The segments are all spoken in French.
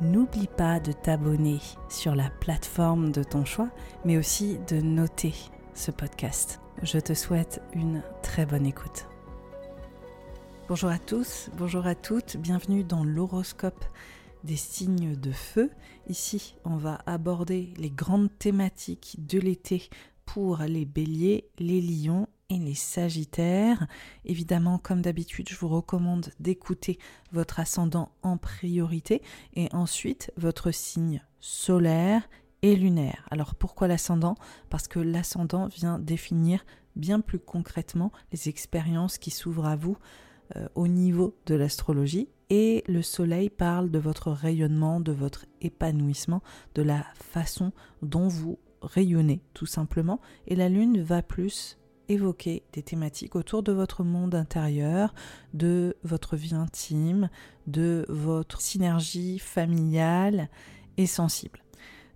N'oublie pas de t'abonner sur la plateforme de ton choix, mais aussi de noter ce podcast. Je te souhaite une très bonne écoute. Bonjour à tous, bonjour à toutes, bienvenue dans l'horoscope des signes de feu. Ici, on va aborder les grandes thématiques de l'été pour les béliers, les lions et les Sagittaires. Évidemment, comme d'habitude, je vous recommande d'écouter votre ascendant en priorité et ensuite votre signe solaire et lunaire. Alors pourquoi l'ascendant? Parce que l'ascendant vient définir bien plus concrètement les expériences qui s'ouvrent à vous euh, au niveau de l'astrologie et le soleil parle de votre rayonnement, de votre épanouissement, de la façon dont vous rayonnez tout simplement et la lune va plus évoquer des thématiques autour de votre monde intérieur, de votre vie intime, de votre synergie familiale et sensible.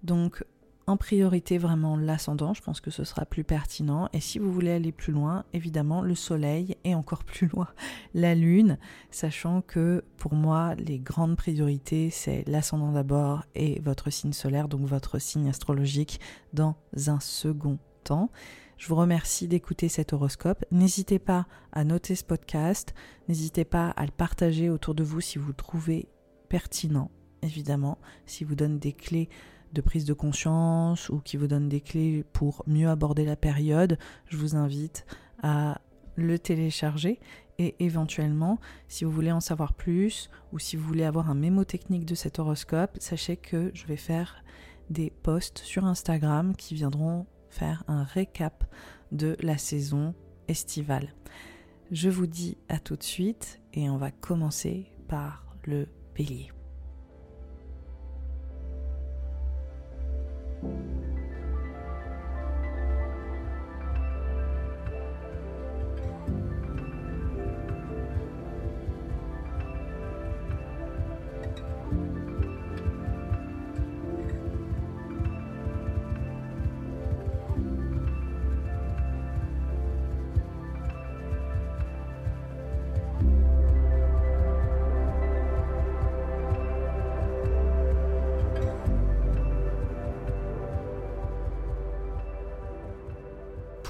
Donc en priorité vraiment l'ascendant, je pense que ce sera plus pertinent. Et si vous voulez aller plus loin, évidemment le soleil et encore plus loin la lune, sachant que pour moi les grandes priorités c'est l'ascendant d'abord et votre signe solaire, donc votre signe astrologique dans un second temps. Je vous remercie d'écouter cet horoscope. N'hésitez pas à noter ce podcast. N'hésitez pas à le partager autour de vous si vous le trouvez pertinent, évidemment, si vous donne des clés de prise de conscience ou qui vous donne des clés pour mieux aborder la période, je vous invite à le télécharger et éventuellement, si vous voulez en savoir plus ou si vous voulez avoir un mémo technique de cet horoscope, sachez que je vais faire des posts sur Instagram qui viendront faire un récap de la saison estivale. Je vous dis à tout de suite et on va commencer par le bélier.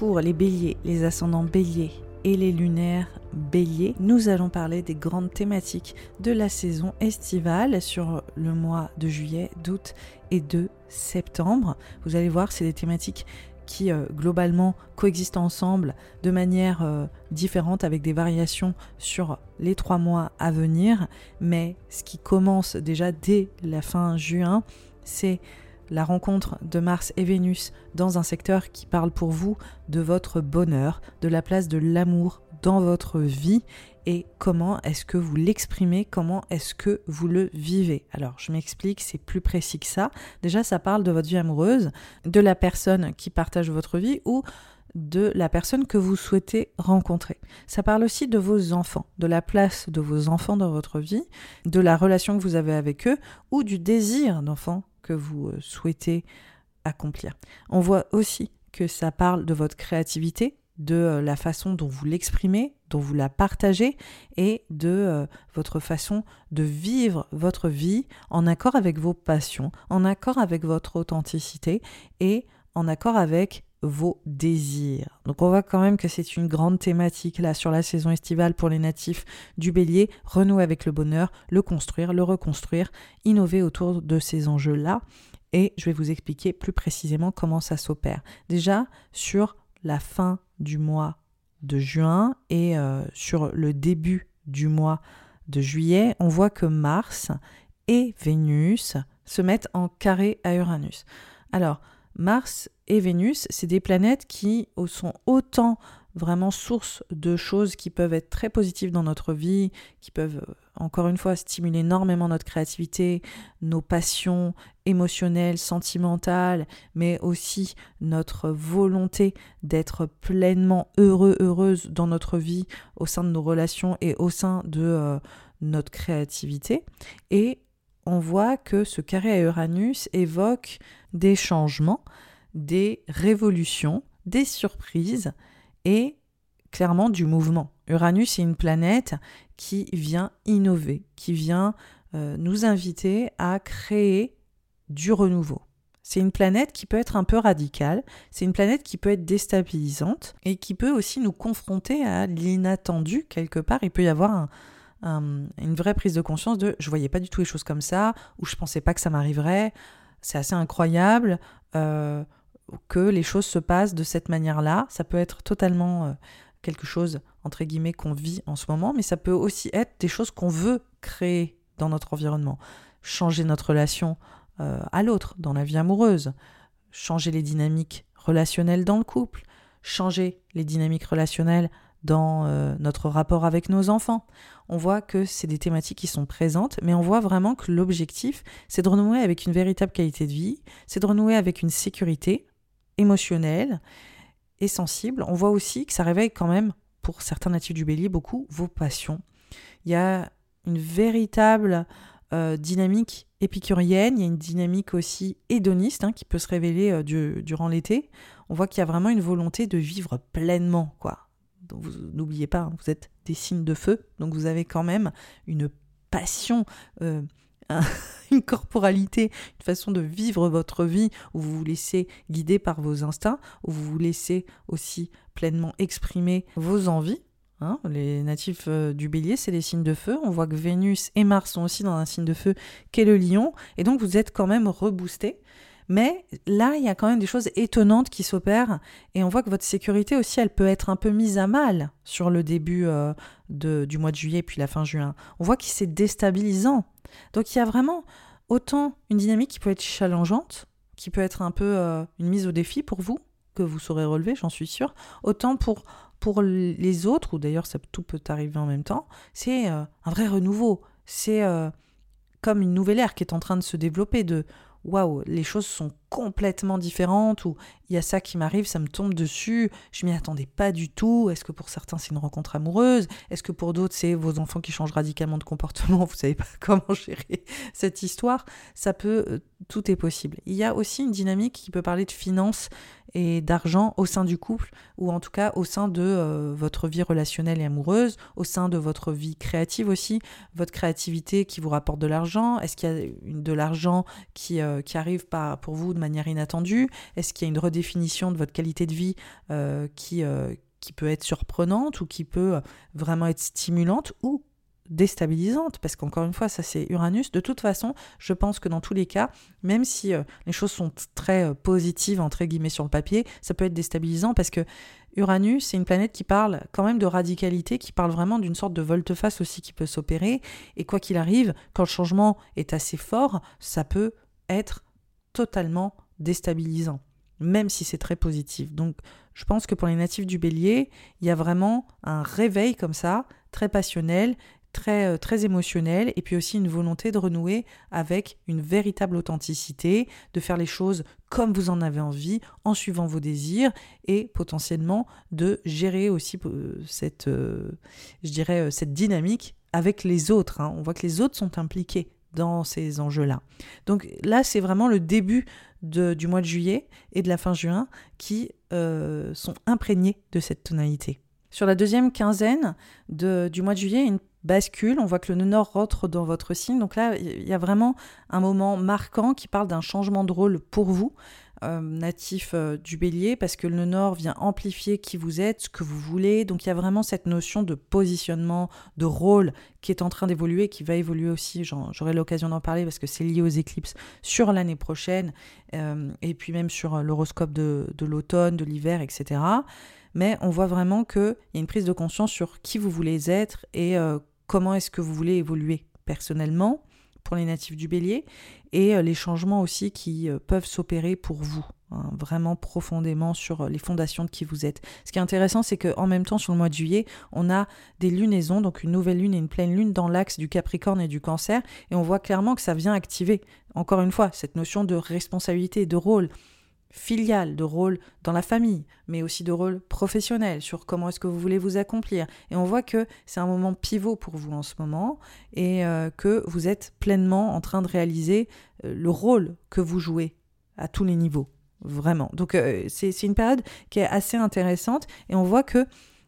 Pour les béliers, les ascendants béliers et les lunaires béliers, nous allons parler des grandes thématiques de la saison estivale sur le mois de juillet, d'août et de septembre. Vous allez voir, c'est des thématiques qui euh, globalement coexistent ensemble de manière euh, différente avec des variations sur les trois mois à venir. Mais ce qui commence déjà dès la fin juin, c'est la rencontre de Mars et Vénus dans un secteur qui parle pour vous de votre bonheur, de la place de l'amour dans votre vie et comment est-ce que vous l'exprimez, comment est-ce que vous le vivez. Alors, je m'explique, c'est plus précis que ça. Déjà, ça parle de votre vie amoureuse, de la personne qui partage votre vie ou de la personne que vous souhaitez rencontrer. Ça parle aussi de vos enfants, de la place de vos enfants dans votre vie, de la relation que vous avez avec eux ou du désir d'enfant vous euh, souhaitez accomplir. On voit aussi que ça parle de votre créativité, de euh, la façon dont vous l'exprimez, dont vous la partagez et de euh, votre façon de vivre votre vie en accord avec vos passions, en accord avec votre authenticité et en accord avec vos désirs. Donc on voit quand même que c'est une grande thématique là sur la saison estivale pour les natifs du bélier, renouer avec le bonheur, le construire, le reconstruire, innover autour de ces enjeux-là. Et je vais vous expliquer plus précisément comment ça s'opère. Déjà sur la fin du mois de juin et euh, sur le début du mois de juillet, on voit que Mars et Vénus se mettent en carré à Uranus. Alors, Mars et Vénus, c'est des planètes qui sont autant vraiment source de choses qui peuvent être très positives dans notre vie, qui peuvent euh, encore une fois stimuler énormément notre créativité, nos passions émotionnelles, sentimentales, mais aussi notre volonté d'être pleinement heureux, heureuse dans notre vie, au sein de nos relations et au sein de euh, notre créativité. Et on voit que ce carré à Uranus évoque des changements, des révolutions, des surprises et clairement du mouvement. Uranus est une planète qui vient innover, qui vient euh, nous inviter à créer du renouveau. C'est une planète qui peut être un peu radicale, c'est une planète qui peut être déstabilisante et qui peut aussi nous confronter à l'inattendu quelque part. Il peut y avoir une vraie prise de conscience de je voyais pas du tout les choses comme ça, ou je pensais pas que ça m'arriverait. C'est assez incroyable. Euh, que les choses se passent de cette manière-là. Ça peut être totalement euh, quelque chose, entre guillemets, qu'on vit en ce moment, mais ça peut aussi être des choses qu'on veut créer dans notre environnement. Changer notre relation euh, à l'autre, dans la vie amoureuse, changer les dynamiques relationnelles dans le couple, changer les dynamiques relationnelles dans euh, notre rapport avec nos enfants. On voit que c'est des thématiques qui sont présentes, mais on voit vraiment que l'objectif, c'est de renouer avec une véritable qualité de vie, c'est de renouer avec une sécurité, émotionnel et sensible. On voit aussi que ça réveille quand même, pour certains natifs du bélier, beaucoup vos passions. Il y a une véritable euh, dynamique épicurienne, il y a une dynamique aussi hédoniste hein, qui peut se révéler euh, durant l'été. On voit qu'il y a vraiment une volonté de vivre pleinement, quoi. Donc n'oubliez pas, hein, vous êtes des signes de feu, donc vous avez quand même une passion euh, une corporalité, une façon de vivre votre vie où vous vous laissez guider par vos instincts, où vous vous laissez aussi pleinement exprimer vos envies. Hein. les natifs euh, du bélier, c'est les signes de feu. On voit que Vénus et Mars sont aussi dans un signe de feu qu'est le lion. Et donc vous êtes quand même reboosté. Mais là, il y a quand même des choses étonnantes qui s'opèrent et on voit que votre sécurité aussi, elle peut être un peu mise à mal sur le début euh, de, du mois de juillet puis la fin juin. On voit que c'est déstabilisant. Donc il y a vraiment autant une dynamique qui peut être challengeante, qui peut être un peu euh, une mise au défi pour vous, que vous saurez relever, j'en suis sûre, autant pour, pour les autres, ou d'ailleurs ça tout peut arriver en même temps, c'est euh, un vrai renouveau. C'est comme une nouvelle ère qui est en train de se développer, de waouh, les choses sont complètement différentes, ou il y a ça qui m'arrive, ça me tombe dessus, je m'y attendais pas du tout. Est-ce que pour certains c'est une rencontre amoureuse Est-ce que pour d'autres c'est vos enfants qui changent radicalement de comportement Vous savez pas comment gérer cette histoire Ça peut, euh, tout est possible. Il y a aussi une dynamique qui peut parler de finances et d'argent au sein du couple, ou en tout cas au sein de euh, votre vie relationnelle et amoureuse, au sein de votre vie créative aussi, votre créativité qui vous rapporte de l'argent. Est-ce qu'il y a de l'argent qui, euh, qui arrive par, pour vous manière inattendue? Est-ce qu'il y a une redéfinition de votre qualité de vie qui, qui peut être surprenante ou qui peut vraiment être stimulante ou déstabilisante, parce qu'encore une fois, ça c'est Uranus. De toute façon, je pense que dans tous les cas, même si euh, les choses sont très euh, positives, entre guillemets, sur le papier, ça peut être déstabilisant parce que Uranus, c'est une planète qui parle quand même de radicalité, qui parle vraiment d'une sorte de volte-face aussi qui peut s'opérer. Et quoi qu'il arrive, quand le changement est assez fort, ça peut être totalement déstabilisant, même si c'est très positif. Donc, je pense que pour les natifs du bélier, il y a vraiment un réveil comme ça, très passionnel, très, euh, très émotionnel et puis aussi une volonté de renouer avec une véritable authenticité, de faire les choses comme vous en avez envie, en suivant vos désirs et potentiellement de gérer aussi euh, cette, euh, je dirais, cette dynamique avec les autres. Hein. On voit que les autres sont impliqués dans ces enjeux-là. Donc là, c'est vraiment le début du mois de juillet et de la fin juin qui sont imprégnés de cette tonalité. Sur la deuxième quinzaine de, du mois de juillet, une bascule, on voit que le nord rentre dans votre signe. Donc là, il y a vraiment un moment marquant qui parle d'un changement de rôle pour vous, euh, natif euh, du bélier, parce que le nord vient amplifier qui vous êtes, ce que vous voulez. Donc il y a vraiment cette notion de positionnement, de rôle qui est en train d'évoluer, qui va évoluer aussi. J'aurai l'occasion d'en parler parce que c'est lié aux éclipses sur l'année prochaine, euh, et puis même sur l'horoscope de l'automne, de l'hiver, etc mais on voit vraiment qu'il y a une prise de conscience sur qui vous voulez être et comment est-ce que vous voulez évoluer personnellement les natifs du bélier et euh, les changements aussi qui euh, peuvent s'opérer pour vous. Hein, vraiment profondément sur euh, les fondations de qui vous êtes. Ce qui est intéressant, c'est qu'en même temps, sur le mois de juillet, on a des lunaisons, donc une nouvelle lune et une pleine lune dans l'axe du Capricorne et du Cancer, et on voit clairement que ça vient activer, encore une fois, cette notion de responsabilité, de rôle de rôle dans la famille, mais aussi de rôle professionnel sur comment est-ce que vous voulez vous accomplir. Et on voit que c'est un moment pivot pour vous en ce moment et euh, que vous êtes pleinement en train de réaliser euh, le rôle que vous jouez à tous les niveaux. Vraiment. Donc euh, c'est une période qui est assez intéressante et on voit que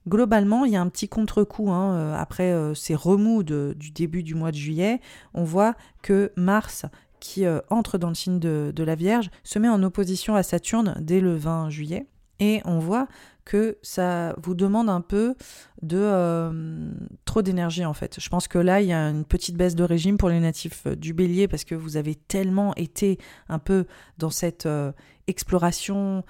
globalement, il y a un petit contre-coup hein, après ces remous du début du mois de juillet. On voit que Mars qui euh, entre dans le signe de, la Vierge, se met en opposition à Saturne dès le 20 juillet. Et on voit que ça vous demande un peu de euh, trop d'énergie en fait. Je pense que là, il y a une petite baisse de régime pour les natifs euh, du bélier parce que vous avez tellement été un peu dans cette exploration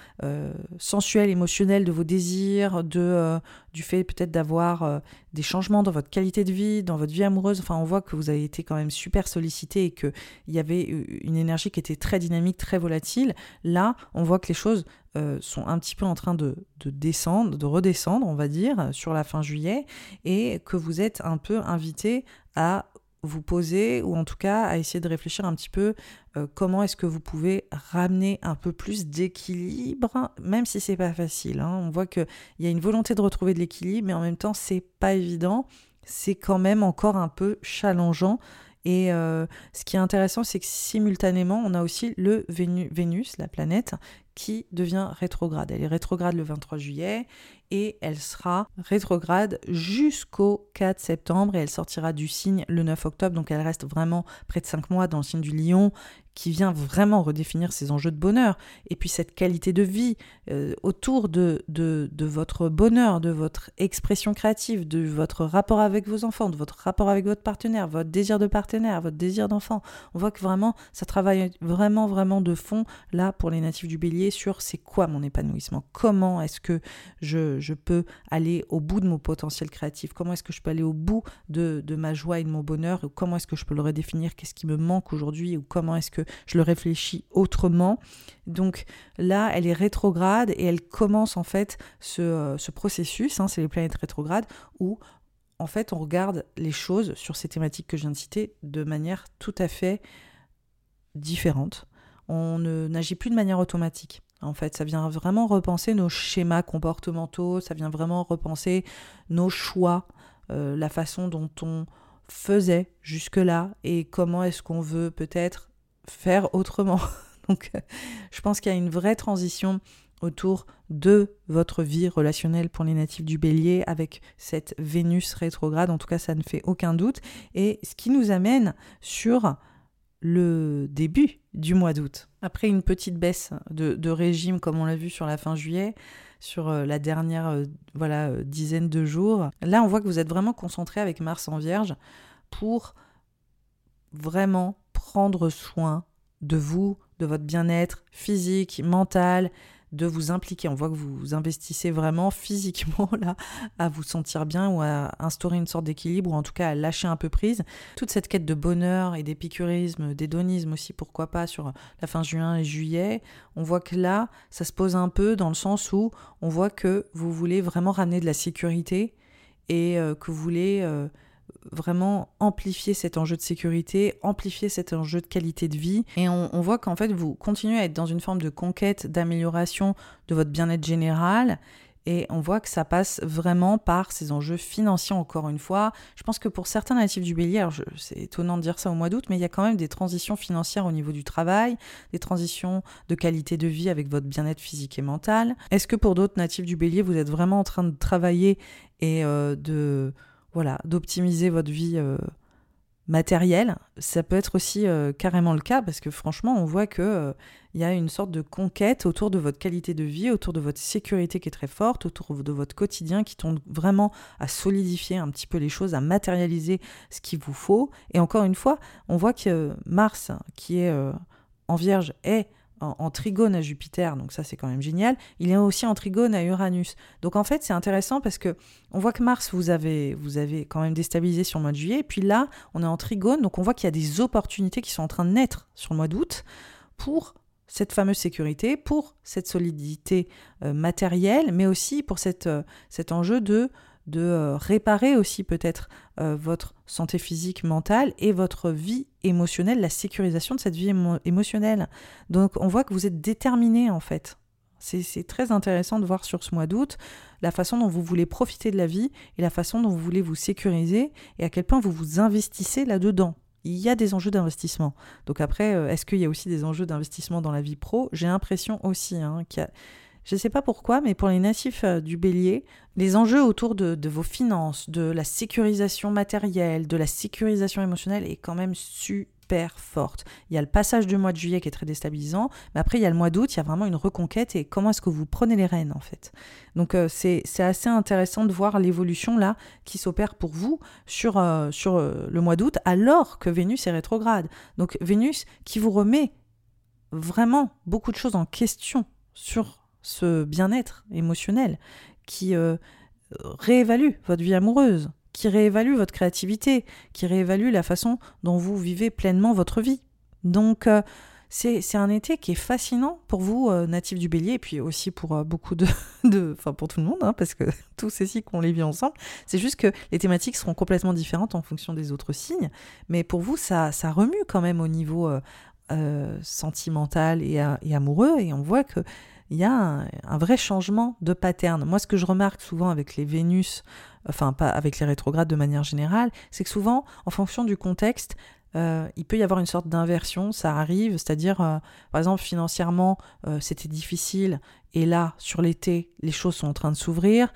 sensuelle, émotionnelle de vos désirs, du fait peut-être d'avoir des changements dans votre qualité de vie, dans votre vie amoureuse. Enfin, on voit que vous avez été quand même super sollicité et qu'il y avait une énergie qui était très dynamique, très volatile. Là, on voit que les choses euh, sont un petit peu en train de, descendre, de redescendre, on va dire, sur la fin juillet, et que vous êtes un peu invité à vous poser ou en tout cas à essayer de réfléchir un petit peu euh, comment est-ce que vous pouvez ramener un peu plus d'équilibre, même si c'est pas facile. Hein. On voit qu'il y a une volonté de retrouver de l'équilibre, mais en même temps c'est pas évident. C'est quand même encore un peu challengeant et euh, ce qui est intéressant, c'est que simultanément, on a aussi le Vénus, la planète, qui devient rétrograde. Elle est rétrograde le 23 juillet et elle sera rétrograde jusqu'au 4 septembre et elle sortira du signe le 9 octobre. Donc elle reste vraiment près de 5 mois dans le signe du lion qui vient vraiment redéfinir ses enjeux de bonheur. Et puis cette qualité de vie euh, autour de, de, de, votre bonheur, de votre expression créative, de votre rapport avec vos enfants, de votre rapport avec votre partenaire, votre désir de partenaire, votre désir d'enfant. On voit que vraiment ça travaille vraiment vraiment de fond là pour les natifs du bélier sur c'est quoi mon épanouissement, comment est-ce que je, je, peux aller au bout de mon potentiel créatif, comment est-ce que je peux aller au bout de, de ma joie et de mon bonheur, comment est-ce que je peux le redéfinir, qu'est-ce qui me manque aujourd'hui? Ou comment est-ce que je le réfléchis autrement. Donc là, elle est rétrograde et elle commence en fait ce, euh, processus, hein, c'est les planètes rétrogrades, où en fait on regarde les choses sur ces thématiques que je viens de citer de manière tout à fait différente. On n'agit plus de manière automatique. En fait, ça vient vraiment repenser nos schémas comportementaux, ça vient vraiment repenser nos choix, euh, la façon dont on faisait jusque-là et comment est-ce qu'on veut peut-être faire autrement. Donc, je pense qu'il y a une vraie transition autour de votre vie relationnelle pour les natifs du bélier avec cette Vénus rétrograde. En tout cas, ça ne fait aucun doute. Et ce qui nous amène sur le début du mois d'août. Après une petite baisse de, régime, comme on l'a vu sur la fin juillet, sur euh, la dernière euh, voilà, euh, dizaine de jours, là on voit que vous êtes vraiment concentré avec Mars en Vierge pour vraiment prendre soin de vous, de votre bien-être physique, mental, de vous impliquer. On voit que vous investissez vraiment physiquement là à vous sentir bien ou à instaurer une sorte d'équilibre ou en tout cas à lâcher un peu prise. Toute cette quête de bonheur et d'épicurisme, d'hédonisme aussi, pourquoi pas sur la fin juin et juillet, on voit que là, ça se pose un peu dans le sens où on voit que vous voulez vraiment ramener de la sécurité et euh, que vous voulez... Vraiment amplifier cet enjeu de sécurité, amplifier cet enjeu de qualité de vie. Et on, voit qu'en fait, vous continuez à être dans une forme de conquête, d'amélioration de votre bien-être général. Et on voit que ça passe vraiment par ces enjeux financiers, encore une fois. Je pense que pour certains natifs du bélier, c'est étonnant de dire ça au mois d'août, mais il y a quand même des transitions financières au niveau du travail, des transitions de qualité de vie avec votre bien-être physique et mental. Est-ce que pour d'autres natifs du bélier, vous êtes vraiment en train de travailler et euh, de voilà, d'optimiser votre vie euh, matérielle. Ça peut être aussi euh, carrément le cas parce que franchement, on voit que euh, il y a une sorte de conquête autour de votre qualité de vie, autour de votre sécurité qui est très forte, autour de votre quotidien qui tombe vraiment à solidifier un petit peu les choses, à matérialiser ce qu'il vous faut. Et encore une fois, on voit que Mars, qui est en Vierge, est en, trigone à Jupiter, donc ça c'est quand même génial. Il est aussi en trigone à Uranus. Donc en fait c'est intéressant parce que on voit que Mars vous avez, vous avez quand même déstabilisé sur le mois de juillet, et puis là on est en trigone, donc on voit qu'il y a des opportunités qui sont en train de naître sur le mois d'août pour cette fameuse sécurité, pour cette solidité euh, matérielle, mais aussi pour euh, cet enjeu de de euh, réparer aussi peut-être euh, votre santé physique, mentale et votre vie émotionnelle, la sécurisation de cette vie émotionnelle. Donc on voit que vous êtes déterminé en fait. C'est très intéressant de voir sur ce mois d'août la façon dont vous voulez profiter de la vie et la façon dont vous voulez vous sécuriser et à quel point vous vous investissez là-dedans. Il y a des enjeux d'investissement. Donc après, euh, est-ce qu'il y a aussi des enjeux d'investissement dans la vie pro? J'ai l'impression aussi hein, qu'il y a je ne sais pas pourquoi, mais pour les natifs euh, du bélier, les enjeux autour de, vos finances, de la sécurisation matérielle, de la sécurisation émotionnelle est quand même super forte. Il y a le passage du mois de juillet qui est très déstabilisant, mais après il y a le mois d'août, il y a vraiment une reconquête et comment est-ce que vous prenez les rênes en fait? Donc euh, c'est assez intéressant de voir l'évolution là qui s'opère pour vous sur, euh, sur le mois d'août alors que Vénus est rétrograde. Donc Vénus qui vous remet vraiment beaucoup de choses en question sur ce bien-être émotionnel, qui euh, réévalue votre vie amoureuse, qui réévalue votre créativité, qui réévalue la façon dont vous vivez pleinement votre vie. Donc euh, c'est un été qui est fascinant pour vous, euh, natifs du bélier, et puis aussi pour beaucoup de... Enfin pour tout le monde, hein, parce que tous ces cycles, on les vit ensemble. C'est juste que les thématiques seront complètement différentes en fonction des autres signes, mais pour vous, ça, ça remue quand même au niveau... sentimental et, et, amoureux et on voit que il y a un, vrai changement de pattern. Moi, ce que je remarque souvent avec les Vénus, enfin pas avec les rétrogrades de manière générale, c'est que souvent, en fonction du contexte, euh, il peut y avoir une sorte d'inversion, ça arrive, c'est-à-dire, euh, par exemple, financièrement, euh, c'était difficile, et là, sur l'été, les choses sont en train de s'ouvrir.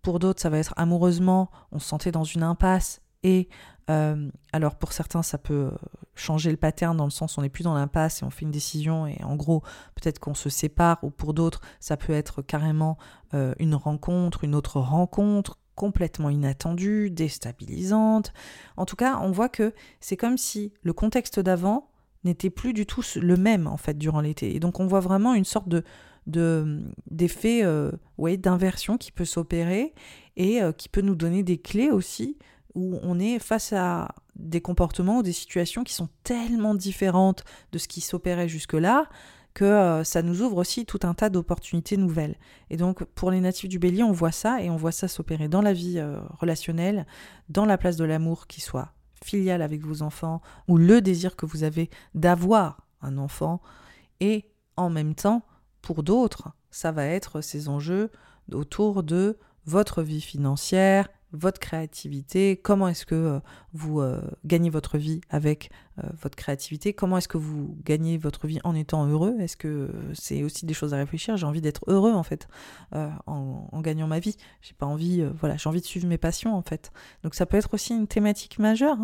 Pour d'autres, ça va être amoureusement, on se sentait dans une impasse, et euh, alors pour certains, ça peut euh, changer le pattern dans le sens où on n'est plus dans l'impasse et on fait une décision et en gros peut-être qu'on se sépare ou pour d'autres, ça peut être carrément euh, une rencontre, une autre rencontre complètement inattendue, déstabilisante. En tout cas, on voit que c'est comme si le contexte d'avant n'était plus du tout le même en fait durant l'été. Et donc on voit vraiment une sorte de d'effet d'inversion qui peut s'opérer et qui peut nous donner des clés aussi où on est face à des comportements ou des situations qui sont tellement différentes de ce qui s'opérait jusque-là que euh, ça nous ouvre aussi tout un tas d'opportunités nouvelles. Et donc pour les natifs du bélier, on voit ça et on voit ça s'opérer dans la vie euh, relationnelle, dans la place de l'amour qui soit filial avec vos enfants ou le désir que vous avez d'avoir un enfant et en même temps pour d'autres, ça va être ces enjeux autour de votre vie financière, votre créativité, comment est-ce que euh, vous euh, gagnez votre vie avec euh, votre créativité, comment est-ce que vous gagnez votre vie en étant heureux, est-ce que c'est aussi des choses à réfléchir, j'ai envie d'être heureux en fait en, gagnant ma vie, j'ai pas envie, voilà, j'ai envie de suivre mes passions en fait. Donc ça peut être aussi une thématique majeure.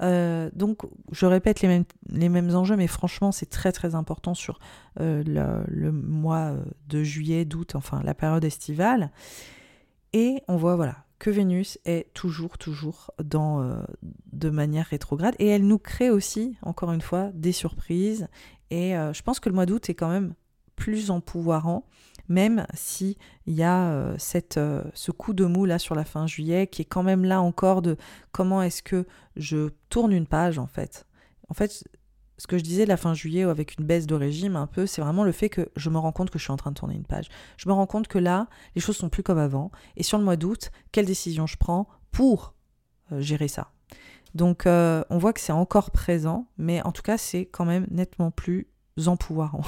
Hein. Donc, je répète les mêmes, enjeux, mais franchement, c'est très très important sur euh, le, mois de juillet, d'août, enfin la période estivale. Et on voit, voilà, que Vénus est toujours, toujours dans, de manière rétrograde. Et elle nous crée aussi, encore une fois, des surprises. Et je pense que le mois d'août est quand même plus empouvoirant même si il y a euh, euh, ce coup de mou là sur la fin juillet qui est quand même là encore de comment est-ce que je tourne une page en fait. En fait, ce que je disais la fin juillet avec une baisse de régime un peu, c'est vraiment le fait que je me rends compte que je suis en train de tourner une page. Je me rends compte que là, les choses sont plus comme avant. Et sur le mois d'août, quelle décision je prends pour euh, gérer ça Donc on voit que c'est encore présent, mais en tout cas c'est quand même nettement plus empouvoirant.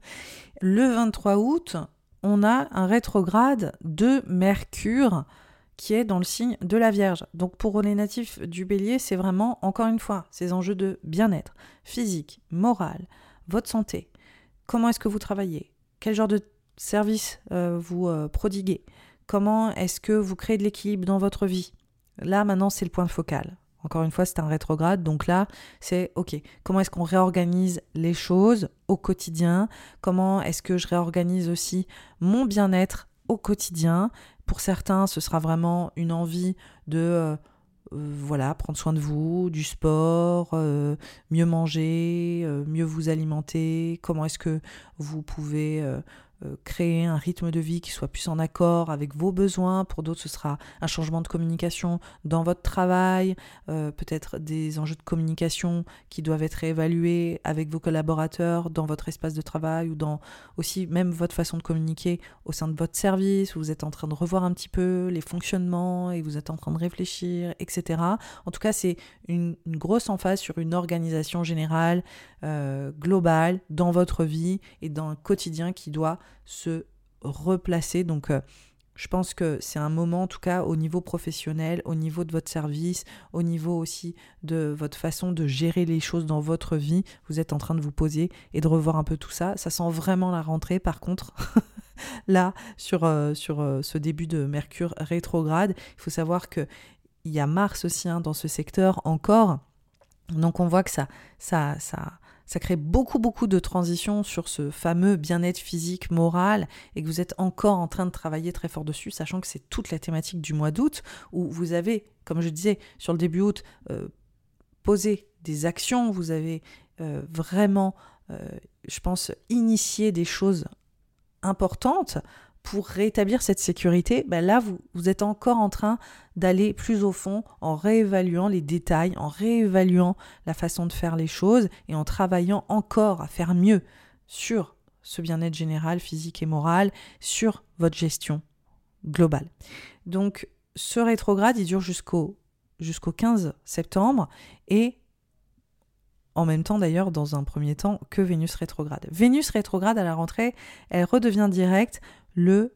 le 23 août, on a un rétrograde de Mercure qui est dans le signe de la Vierge. Donc pour les natifs du bélier, c'est vraiment, encore une fois, ces enjeux de bien-être physique, moral, votre santé. Comment est-ce que vous travaillez? Quel genre de service euh, vous euh, prodiguez? Comment est-ce que vous créez de l'équilibre dans votre vie? Là, maintenant, c'est le point focal. Encore une fois, c'est un rétrograde. Donc là, c'est OK. Comment est-ce qu'on réorganise les choses au quotidien? Comment est-ce que je réorganise aussi mon bien-être au quotidien Pour certains, ce sera vraiment une envie de euh, euh, voilà, prendre soin de vous, du sport, euh, mieux manger, mieux vous alimenter. Comment est-ce que vous pouvez créer un rythme de vie qui soit plus en accord avec vos besoins. Pour d'autres, ce sera un changement de communication dans votre travail, euh, peut-être des enjeux de communication qui doivent être évalués avec vos collaborateurs dans votre espace de travail ou dans aussi même votre façon de communiquer au sein de votre service. Où vous êtes en train de revoir un petit peu les fonctionnements et vous êtes en train de réfléchir, etc. En tout cas, c'est une, grosse emphase sur une organisation générale, euh, globale dans votre vie et dans le quotidien qui doit se replacer. Donc, euh, je pense que c'est un moment, en tout cas, au niveau professionnel, au niveau de votre service, au niveau aussi de votre façon de gérer les choses dans votre vie. Vous êtes en train de vous poser et de revoir un peu tout ça. Ça sent vraiment la rentrée, par contre. Là, sur, euh, euh, ce début de Mercure rétrograde, il faut savoir qu'il y a Mars aussi hein, dans ce secteur encore. Donc on voit que ça, ça, ça, ça crée beaucoup, beaucoup de transitions sur ce fameux bien-être physique, moral, et que vous êtes encore en train de travailler très fort dessus, sachant que c'est toute la thématique du mois d'août, où vous avez, comme je disais, sur le début août, euh, posé des actions, vous avez euh, vraiment, euh, je pense, initié des choses importantes pour rétablir cette sécurité, ben là, vous, êtes encore en train d'aller plus au fond en réévaluant les détails, en réévaluant la façon de faire les choses et en travaillant encore à faire mieux sur ce bien-être général, physique et moral, sur votre gestion globale. Donc, ce rétrograde, il dure jusqu'au jusqu'au 15 septembre et en même temps d'ailleurs dans un premier temps que Vénus rétrograde. Vénus rétrograde à la rentrée, elle redevient directe le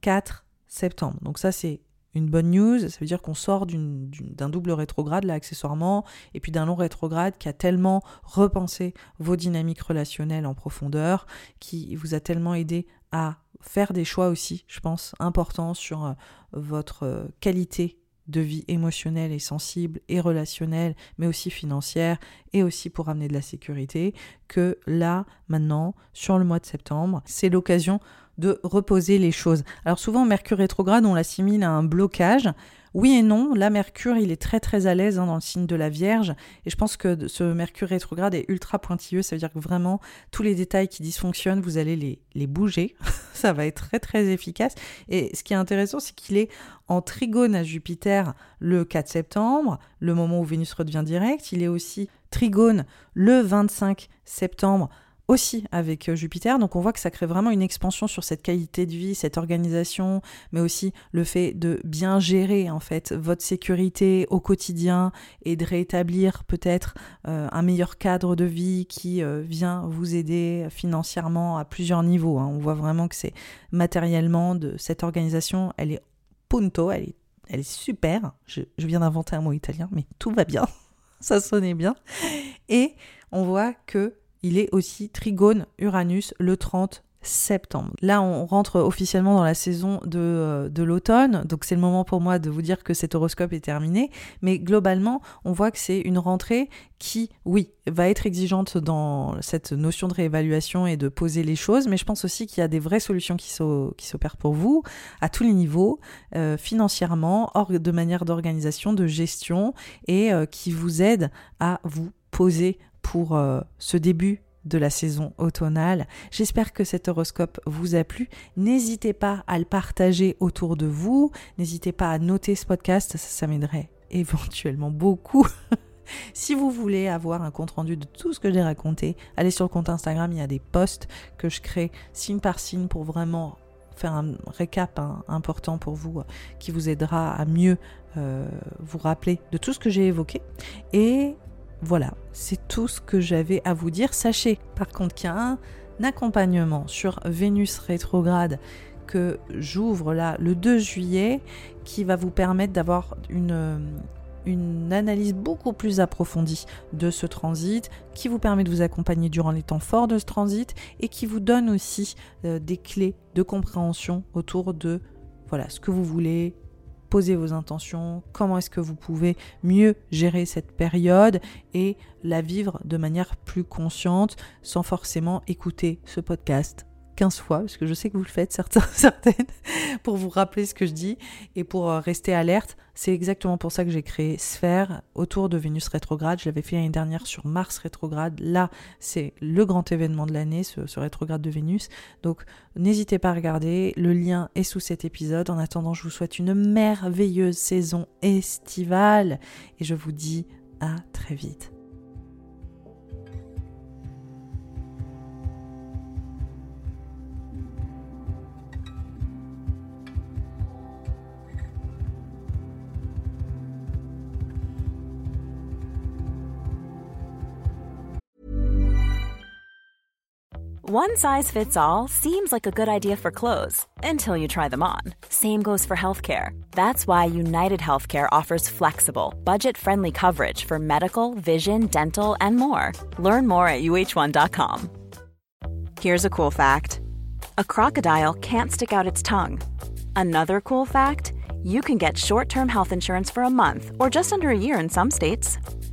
4 septembre. Donc ça c'est une bonne news, ça veut dire qu'on sort d'un double rétrograde là accessoirement, et puis d'un long rétrograde qui a tellement repensé vos dynamiques relationnelles en profondeur, qui vous a tellement aidé à faire des choix aussi, je pense, importants sur euh, votre euh, qualité de vie émotionnelle et sensible et relationnelle, mais aussi financière, et aussi pour amener de la sécurité, que là, maintenant, sur le mois de septembre, c'est l'occasion de reposer les choses. Alors souvent, Mercure rétrograde, on l'assimile à un blocage. Oui et non, là, Mercure, il est très très à l'aise hein, dans le signe de la Vierge, et je pense que ce Mercure rétrograde est ultra pointilleux, ça veut dire que vraiment, tous les détails qui dysfonctionnent, vous allez les, les bouger, ça va être très très efficace, et ce qui est intéressant, c'est qu'il est en trigone à Jupiter le 4 septembre, le moment où Vénus redevient direct, il est aussi trigone le 25 septembre aussi avec euh, Jupiter. Donc on voit que ça crée vraiment une expansion sur cette qualité de vie, cette organisation, mais aussi le fait de bien gérer en fait votre sécurité au quotidien et de rétablir peut-être euh, un meilleur cadre de vie qui euh, vient vous aider financièrement à plusieurs niveaux. Hein. On voit vraiment que c'est matériellement de cette organisation, elle est punto, elle est, super. Je viens d'inventer un mot italien, mais tout va bien. ça sonnait bien. Et on voit que il est aussi trigone Uranus le 30 septembre. Là, on rentre officiellement dans la saison de, euh, de l'automne, donc c'est le moment pour moi de vous dire que cet horoscope est terminé, mais globalement, on voit que c'est une rentrée qui, oui, va être exigeante dans cette notion de réévaluation et de poser les choses, mais je pense aussi qu'il y a des vraies solutions qui s'opèrent pour vous à tous les niveaux, euh, financièrement, de manière d'organisation, de gestion, et euh, qui vous aident à vous poser pour ce début de la saison automnale. J'espère que cet horoscope vous a plu. N'hésitez pas à le partager autour de vous. N'hésitez pas à noter ce podcast, ça, m'aiderait éventuellement beaucoup. si vous voulez avoir un compte rendu de tout ce que j'ai raconté, allez sur le compte Instagram, il y a des posts que je crée signe par signe pour vraiment faire un récap hein, important pour vous qui vous aidera à mieux euh, vous rappeler de tout ce que j'ai évoqué. Et voilà, c'est tout ce que j'avais à vous dire. Sachez par contre qu'il y a un accompagnement sur Vénus rétrograde que j'ouvre là le 2 juillet qui va vous permettre d'avoir une, analyse beaucoup plus approfondie de ce transit, qui vous permet de vous accompagner durant les temps forts de ce transit et qui vous donne aussi euh, des clés de compréhension autour de voilà ce que vous voulez, posez vos intentions, comment est-ce que vous pouvez mieux gérer cette période et la vivre de manière plus consciente sans forcément écouter ce podcast 15 fois, parce que je sais que vous le faites, certains, certaines, pour vous rappeler ce que je dis et pour euh, rester alerte. C'est exactement pour ça que j'ai créé Sphère autour de Vénus rétrograde. Je l'avais fait l'année dernière sur Mars rétrograde. Là, c'est le grand événement de l'année, ce, ce, rétrograde de Vénus. Donc, n'hésitez pas à regarder. Le lien est sous cet épisode. En attendant, je vous souhaite une merveilleuse saison estivale et je vous dis à très vite. One size fits all seems like a good idea for clothes until you try them on. Same goes for healthcare. That's why United Healthcare offers flexible, budget friendly coverage for medical, vision, dental, and more. Learn more at uh1.com. Here's a cool fact a crocodile can't stick out its tongue. Another cool fact you can get short term health insurance for a month or just under a year in some states.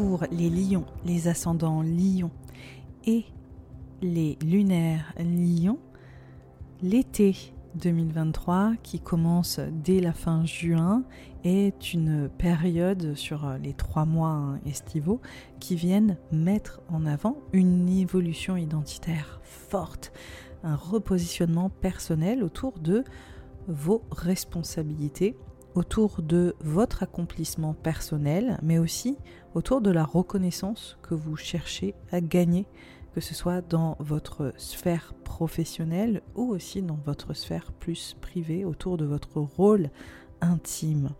pour les lions, les ascendants lions et les lunaires lions, l'été 2023 qui commence dès la fin juin est une période sur les trois mois estivaux qui viennent mettre en avant une évolution identitaire forte, un repositionnement personnel autour de vos responsabilités autour de votre accomplissement personnel, mais aussi autour de la reconnaissance que vous cherchez à gagner, que ce soit dans votre sphère professionnelle ou aussi dans votre sphère plus privée, autour de votre rôle intime.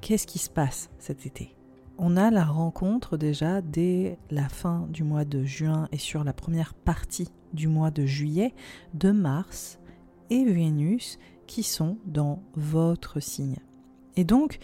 Qu'est-ce qui se passe cet été? On a la rencontre déjà dès la fin du mois de juin et sur la première partie du mois de juillet de Mars et Vénus qui sont dans votre signe. Et donc,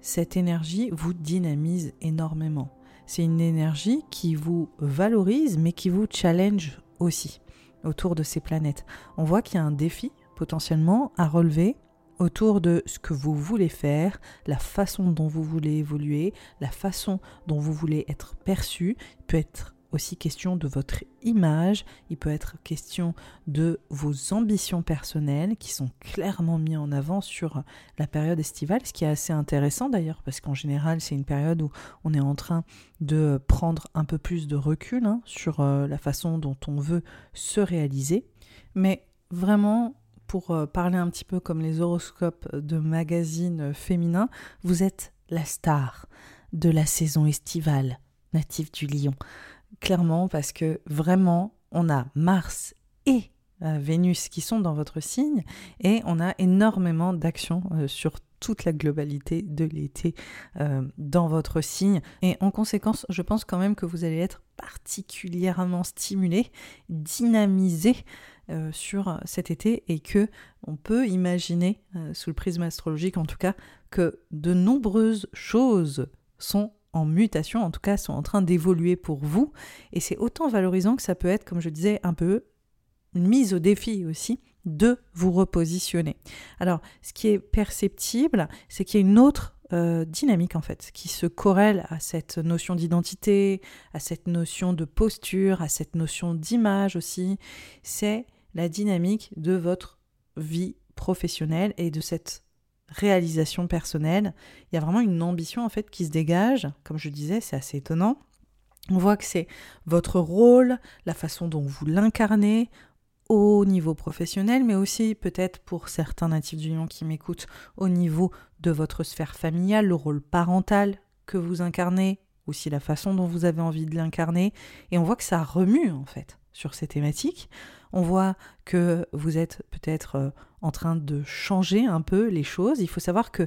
cette énergie vous dynamise énormément. C'est une énergie qui vous valorise, mais qui vous challenge aussi autour de ces planètes. On voit qu'il y a un défi potentiellement à relever autour de ce que vous voulez faire, la façon dont vous voulez évoluer, la façon dont vous voulez être perçu, peut être aussi question de votre image, il peut être question de vos ambitions personnelles qui sont clairement mises en avant sur la période estivale, ce qui est assez intéressant d'ailleurs parce qu'en général c'est une période où on est en train de prendre un peu plus de recul hein, sur euh, la façon dont on veut se réaliser. Mais vraiment, pour euh, parler un petit peu comme les horoscopes de magazines féminins, vous êtes la star de la saison estivale native du lion. Clairement parce que vraiment, on a Mars et euh, Vénus qui sont dans votre signe et on a énormément d'actions euh, sur toute la globalité de l'été euh, dans votre signe. Et en conséquence je pense quand même que vous allez être particulièrement stimulé, dynamisé sur cet été et que on peut imaginer sous le prisme astrologique en tout cas que de nombreuses choses sont en mutation, en tout cas sont en train d'évoluer pour vous et c'est autant valorisant que ça peut être comme je disais un peu une mise au défi aussi de vous repositionner. Alors, ce qui est perceptible, c'est qu'il y a une autre euh, dynamique en fait, qui se corrèle à cette notion d'identité, à cette notion de posture, à cette notion d'image aussi. C'est la dynamique de votre vie professionnelle et de cette réalisation personnelle. Il y a vraiment une ambition en fait qui se dégage. Comme je disais, c'est assez étonnant. On voit que c'est votre rôle, la façon dont vous l'incarnez, au niveau professionnel, mais aussi peut-être pour certains natifs du lion qui m'écoutent au niveau de votre sphère familiale, le rôle parental que vous incarnez, aussi la façon dont vous avez envie de l'incarner. Et on voit que ça remue en fait sur ces thématiques. On voit que vous êtes peut-être euh, en train de changer un peu les choses. Il faut savoir que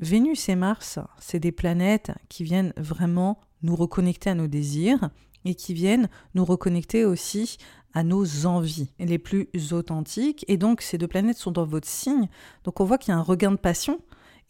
Vénus et Mars, c'est des planètes qui viennent vraiment nous reconnecter à nos désirs et qui viennent nous reconnecter aussi à nos envies les plus authentiques. Et donc ces deux planètes sont dans votre signe. Donc on voit qu'il y a un regain de passion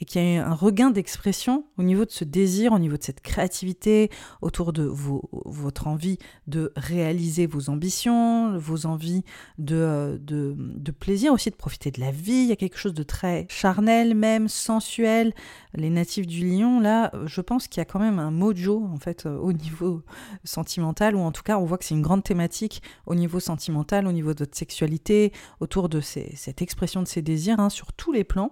et qu'il y a un regain d'expression au niveau de ce désir, au niveau de cette créativité, autour de votre envie de réaliser vos ambitions, vos envies de, de, plaisir aussi, de profiter de la vie. Il y a quelque chose de très charnel même, sensuel. Les natifs du lion, là, je pense qu'il y a quand même un mojo en fait au niveau sentimental, ou en tout cas on voit que c'est une grande thématique au niveau sentimental, au niveau de votre sexualité, autour de cette expression de ces désirs hein, sur tous les plans.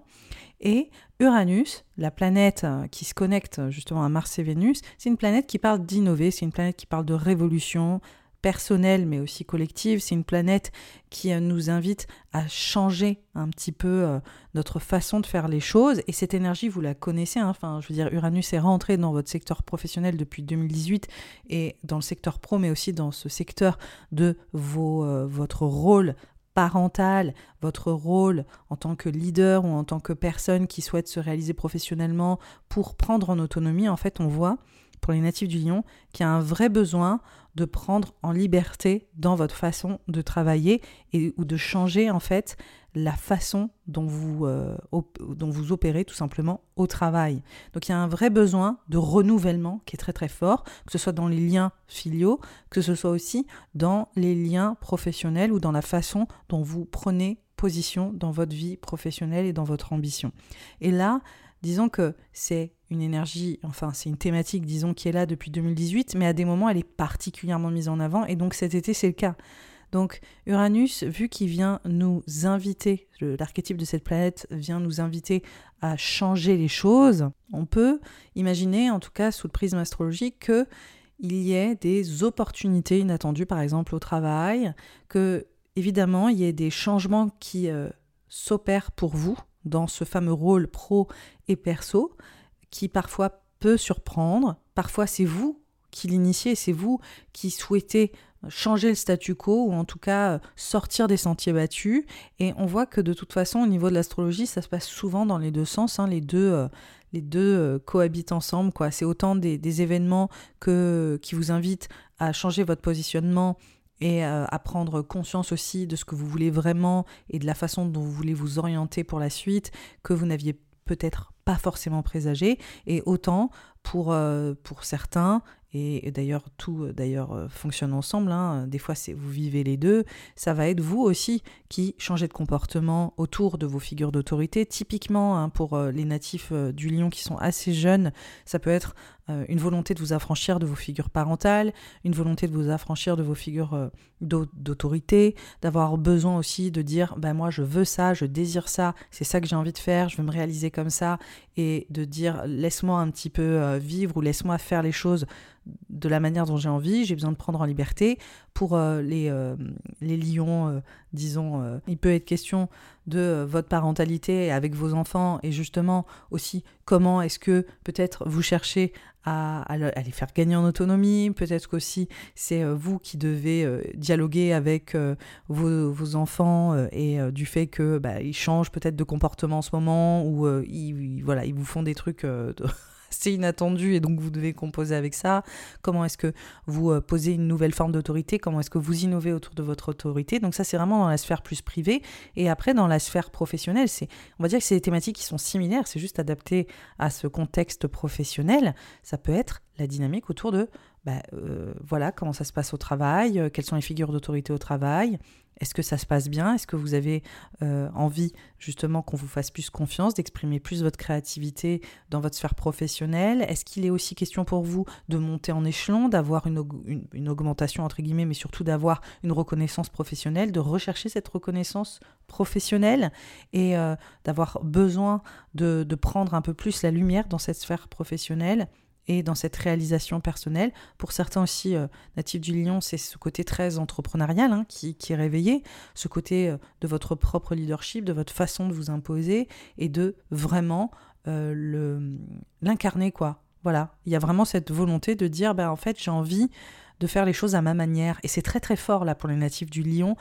Et Uranus, la planète euh, qui se connecte euh, justement à Mars et Vénus, c'est une planète qui parle d'innover, c'est une planète qui parle de révolution personnelle mais aussi collective, c'est une planète qui euh, nous invite à changer un petit peu notre façon de faire les choses et cette énergie vous la connaissez, hein. enfin je veux dire Uranus est rentré dans votre secteur professionnel depuis 2018 et dans le secteur pro mais aussi dans ce secteur de vos, votre rôle parental, votre rôle en tant que leader ou en tant que personne qui souhaite se réaliser professionnellement pour prendre en autonomie, en fait, on voit pour les natifs du lion qu'il y a un vrai besoin de prendre en liberté dans votre façon de travailler et ou de changer en fait la façon dont vous, euh, dont vous opérez tout simplement au travail. Donc il y a un vrai besoin de renouvellement qui est très très fort, que ce soit dans les liens filiaux, que ce soit aussi dans les liens professionnels ou dans la façon dont vous prenez position dans votre vie professionnelle et dans votre ambition. Et là, disons que c'est une énergie, enfin c'est une thématique, disons, qui est là depuis 2018, mais à des moments elle est particulièrement mise en avant, et donc cet été c'est le cas. Donc Uranus, vu qu'il vient nous inviter, l'archétype de cette planète vient nous inviter à changer les choses, on peut imaginer, en tout cas sous le prisme astrologique, que il y ait des opportunités inattendues, par exemple au travail, que évidemment il y ait des changements qui euh, s'opèrent pour vous dans ce fameux rôle pro et perso, qui parfois peut surprendre, parfois c'est vous qui l'initiez, c'est vous qui souhaitez changer le statu quo ou en tout cas euh, sortir des sentiers battus. Et on voit que de toute façon, au niveau de l'astrologie, ça se passe souvent dans les deux sens. Hein. les deux, euh, les deux euh, cohabitent ensemble. Quoi. C'est autant des, événements que, qui vous invitent à changer votre positionnement et à prendre conscience aussi de ce que vous voulez vraiment et de la façon dont vous voulez vous orienter pour la suite que vous n'aviez peut-être pas forcément présagé. Et autant pour, pour certains, et d'ailleurs tout euh, d'ailleurs euh, fonctionne ensemble. Hein. Des fois, c'est vous vivez les deux. Ça va être vous aussi qui changez de comportement autour de vos figures d'autorité. Typiquement, hein, pour euh, les natifs du Lion qui sont assez jeunes, ça peut être une volonté de vous affranchir de vos figures parentales, une volonté de vous affranchir de vos figures d'autorité, d'avoir besoin aussi de dire ben moi je veux ça, je désire ça, c'est ça que j'ai envie de faire, je veux me réaliser comme ça, et de dire laisse-moi un petit peu vivre ou laisse-moi faire les choses de la manière dont j'ai envie, j'ai besoin de prendre en liberté. Pour euh, les, euh, les lions, euh, disons, il peut être question de votre parentalité avec vos enfants et justement aussi comment est-ce que peut-être vous cherchez à, à, les faire gagner en autonomie, peut-être qu'aussi c'est vous qui devez dialoguer avec vos, vos, enfants et du fait que bah, ils changent peut-être de comportement en ce moment ou ils, voilà, ils vous font des trucs c'est inattendu et donc vous devez composer avec ça Comment est-ce que vous euh, posez une nouvelle forme d'autorité? Comment est-ce que vous innovez autour de votre autorité? Donc ça, c'est vraiment dans la sphère plus privée. Et après, dans la sphère professionnelle, c'est, on va dire que c'est des thématiques qui sont similaires, c'est juste adapté à ce contexte professionnel. Ça peut être la dynamique autour de, bah, euh, voilà, comment ça se passe au travail, euh, quelles sont les figures d'autorité au travail, est-ce que ça se passe bien? Est-ce que vous avez euh, envie justement qu'on vous fasse plus confiance, d'exprimer plus votre créativité dans votre sphère professionnelle? Est-ce qu'il est aussi question pour vous de monter en échelon, d'avoir une, augmentation entre guillemets, mais surtout d'avoir une reconnaissance professionnelle, de rechercher cette reconnaissance professionnelle et euh, d'avoir besoin de prendre un peu plus la lumière dans cette sphère professionnelle? Et dans cette réalisation personnelle. Pour certains aussi, euh, natifs du lion, c'est ce côté très entrepreneurial hein, qui, est réveillé, ce côté euh, de votre propre leadership, de votre façon de vous imposer et de vraiment euh, l'incarner, quoi. Voilà, il y a vraiment cette volonté de dire, ben, en fait, j'ai envie de faire les choses à ma manière. Et c'est très très fort là pour les natifs du lion.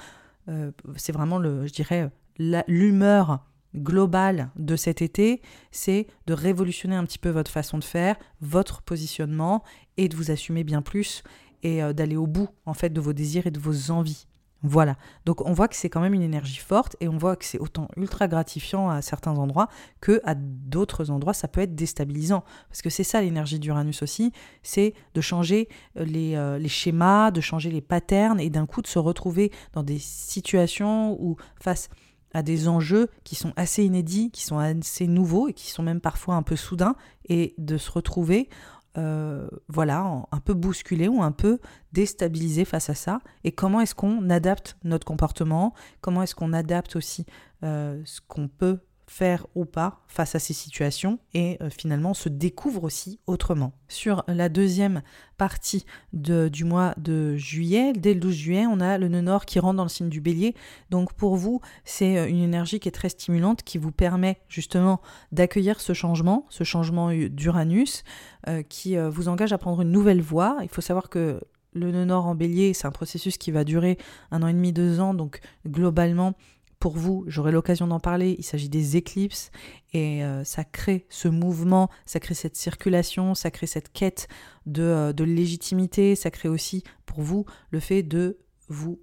c'est vraiment, le, je dirais, l'humeur global de cet été, c'est de révolutionner un petit peu votre façon de faire, votre positionnement et de vous assumer bien plus et euh, d'aller au bout en fait de vos désirs et de vos envies. Voilà. Donc on voit que c'est quand même une énergie forte et on voit que c'est autant ultra gratifiant à certains endroits que à d'autres endroits ça peut être déstabilisant parce que c'est ça l'énergie d'Uranus aussi, c'est de changer euh, les, euh, les, schémas, de changer les patterns et d'un coup de se retrouver dans des situations où face à des enjeux qui sont assez inédits, qui sont assez nouveaux et qui sont même parfois un peu soudains, et de se retrouver euh, voilà, un peu bousculé ou un peu déstabilisé face à ça. Et comment est-ce qu'on adapte notre comportement? Comment est-ce qu'on adapte aussi euh, ce qu'on peut faire ou pas face à ces situations et euh, finalement se découvre aussi autrement. Sur la deuxième partie de, du mois de juillet, dès le 12 juillet, on a le nœud nord qui rentre dans le signe du bélier. Donc pour vous, c'est euh, une énergie qui est très stimulante qui vous permet justement d'accueillir ce changement, ce changement d'Uranus euh, qui vous engage à prendre une nouvelle voie. Il faut savoir que le nœud nord en bélier, c'est un processus qui va durer un an et demi, deux ans, donc globalement, pour vous, j'aurai l'occasion d'en parler, il s'agit des éclipses et euh, ça crée ce mouvement, ça crée cette circulation, ça crée cette quête de, euh, de, légitimité, ça crée aussi pour vous le fait de vous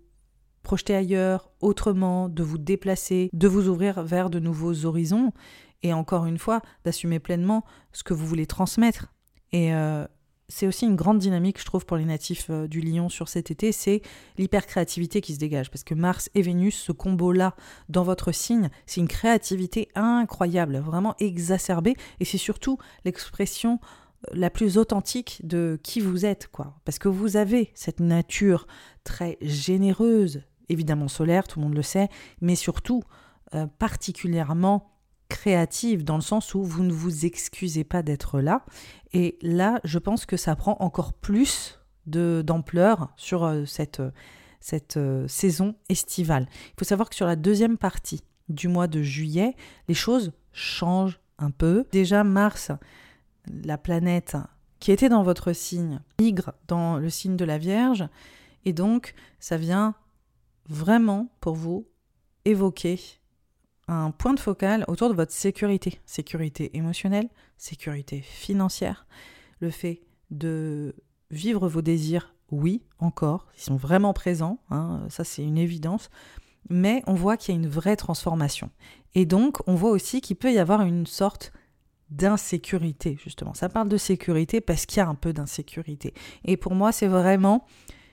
projeter ailleurs, autrement, de vous déplacer, de vous ouvrir vers de nouveaux horizons et encore une fois d'assumer pleinement ce que vous voulez transmettre. Et euh, c'est aussi une grande dynamique, je trouve, pour les natifs euh, du Lion sur cet été, c'est l'hypercréativité qui se dégage. Parce que Mars et Vénus, ce combo-là dans votre signe, c'est une créativité incroyable, vraiment exacerbée, et c'est surtout l'expression euh, la plus authentique de qui vous êtes, quoi. Parce que vous avez cette nature très généreuse, évidemment solaire, tout le monde le sait, mais surtout euh, particulièrement créative dans le sens où vous ne vous excusez pas d'être là. Et là, je pense que ça prend encore plus d'ampleur sur euh, cette, cette euh, saison estivale. Il faut savoir que sur la deuxième partie du mois de juillet, les choses changent un peu. Déjà, Mars, la planète qui était dans votre signe, migre dans le signe de la Vierge. Et donc, ça vient vraiment pour vous évoquer un point de focal autour de votre sécurité. Sécurité émotionnelle, sécurité financière, le fait de vivre vos désirs, oui, encore, ils sont vraiment présents, hein, ça c'est une évidence, mais on voit qu'il y a une vraie transformation. Et donc, on voit aussi qu'il peut y avoir une sorte d'insécurité, justement. Ça parle de sécurité parce qu'il y a un peu d'insécurité. Et pour moi, c'est vraiment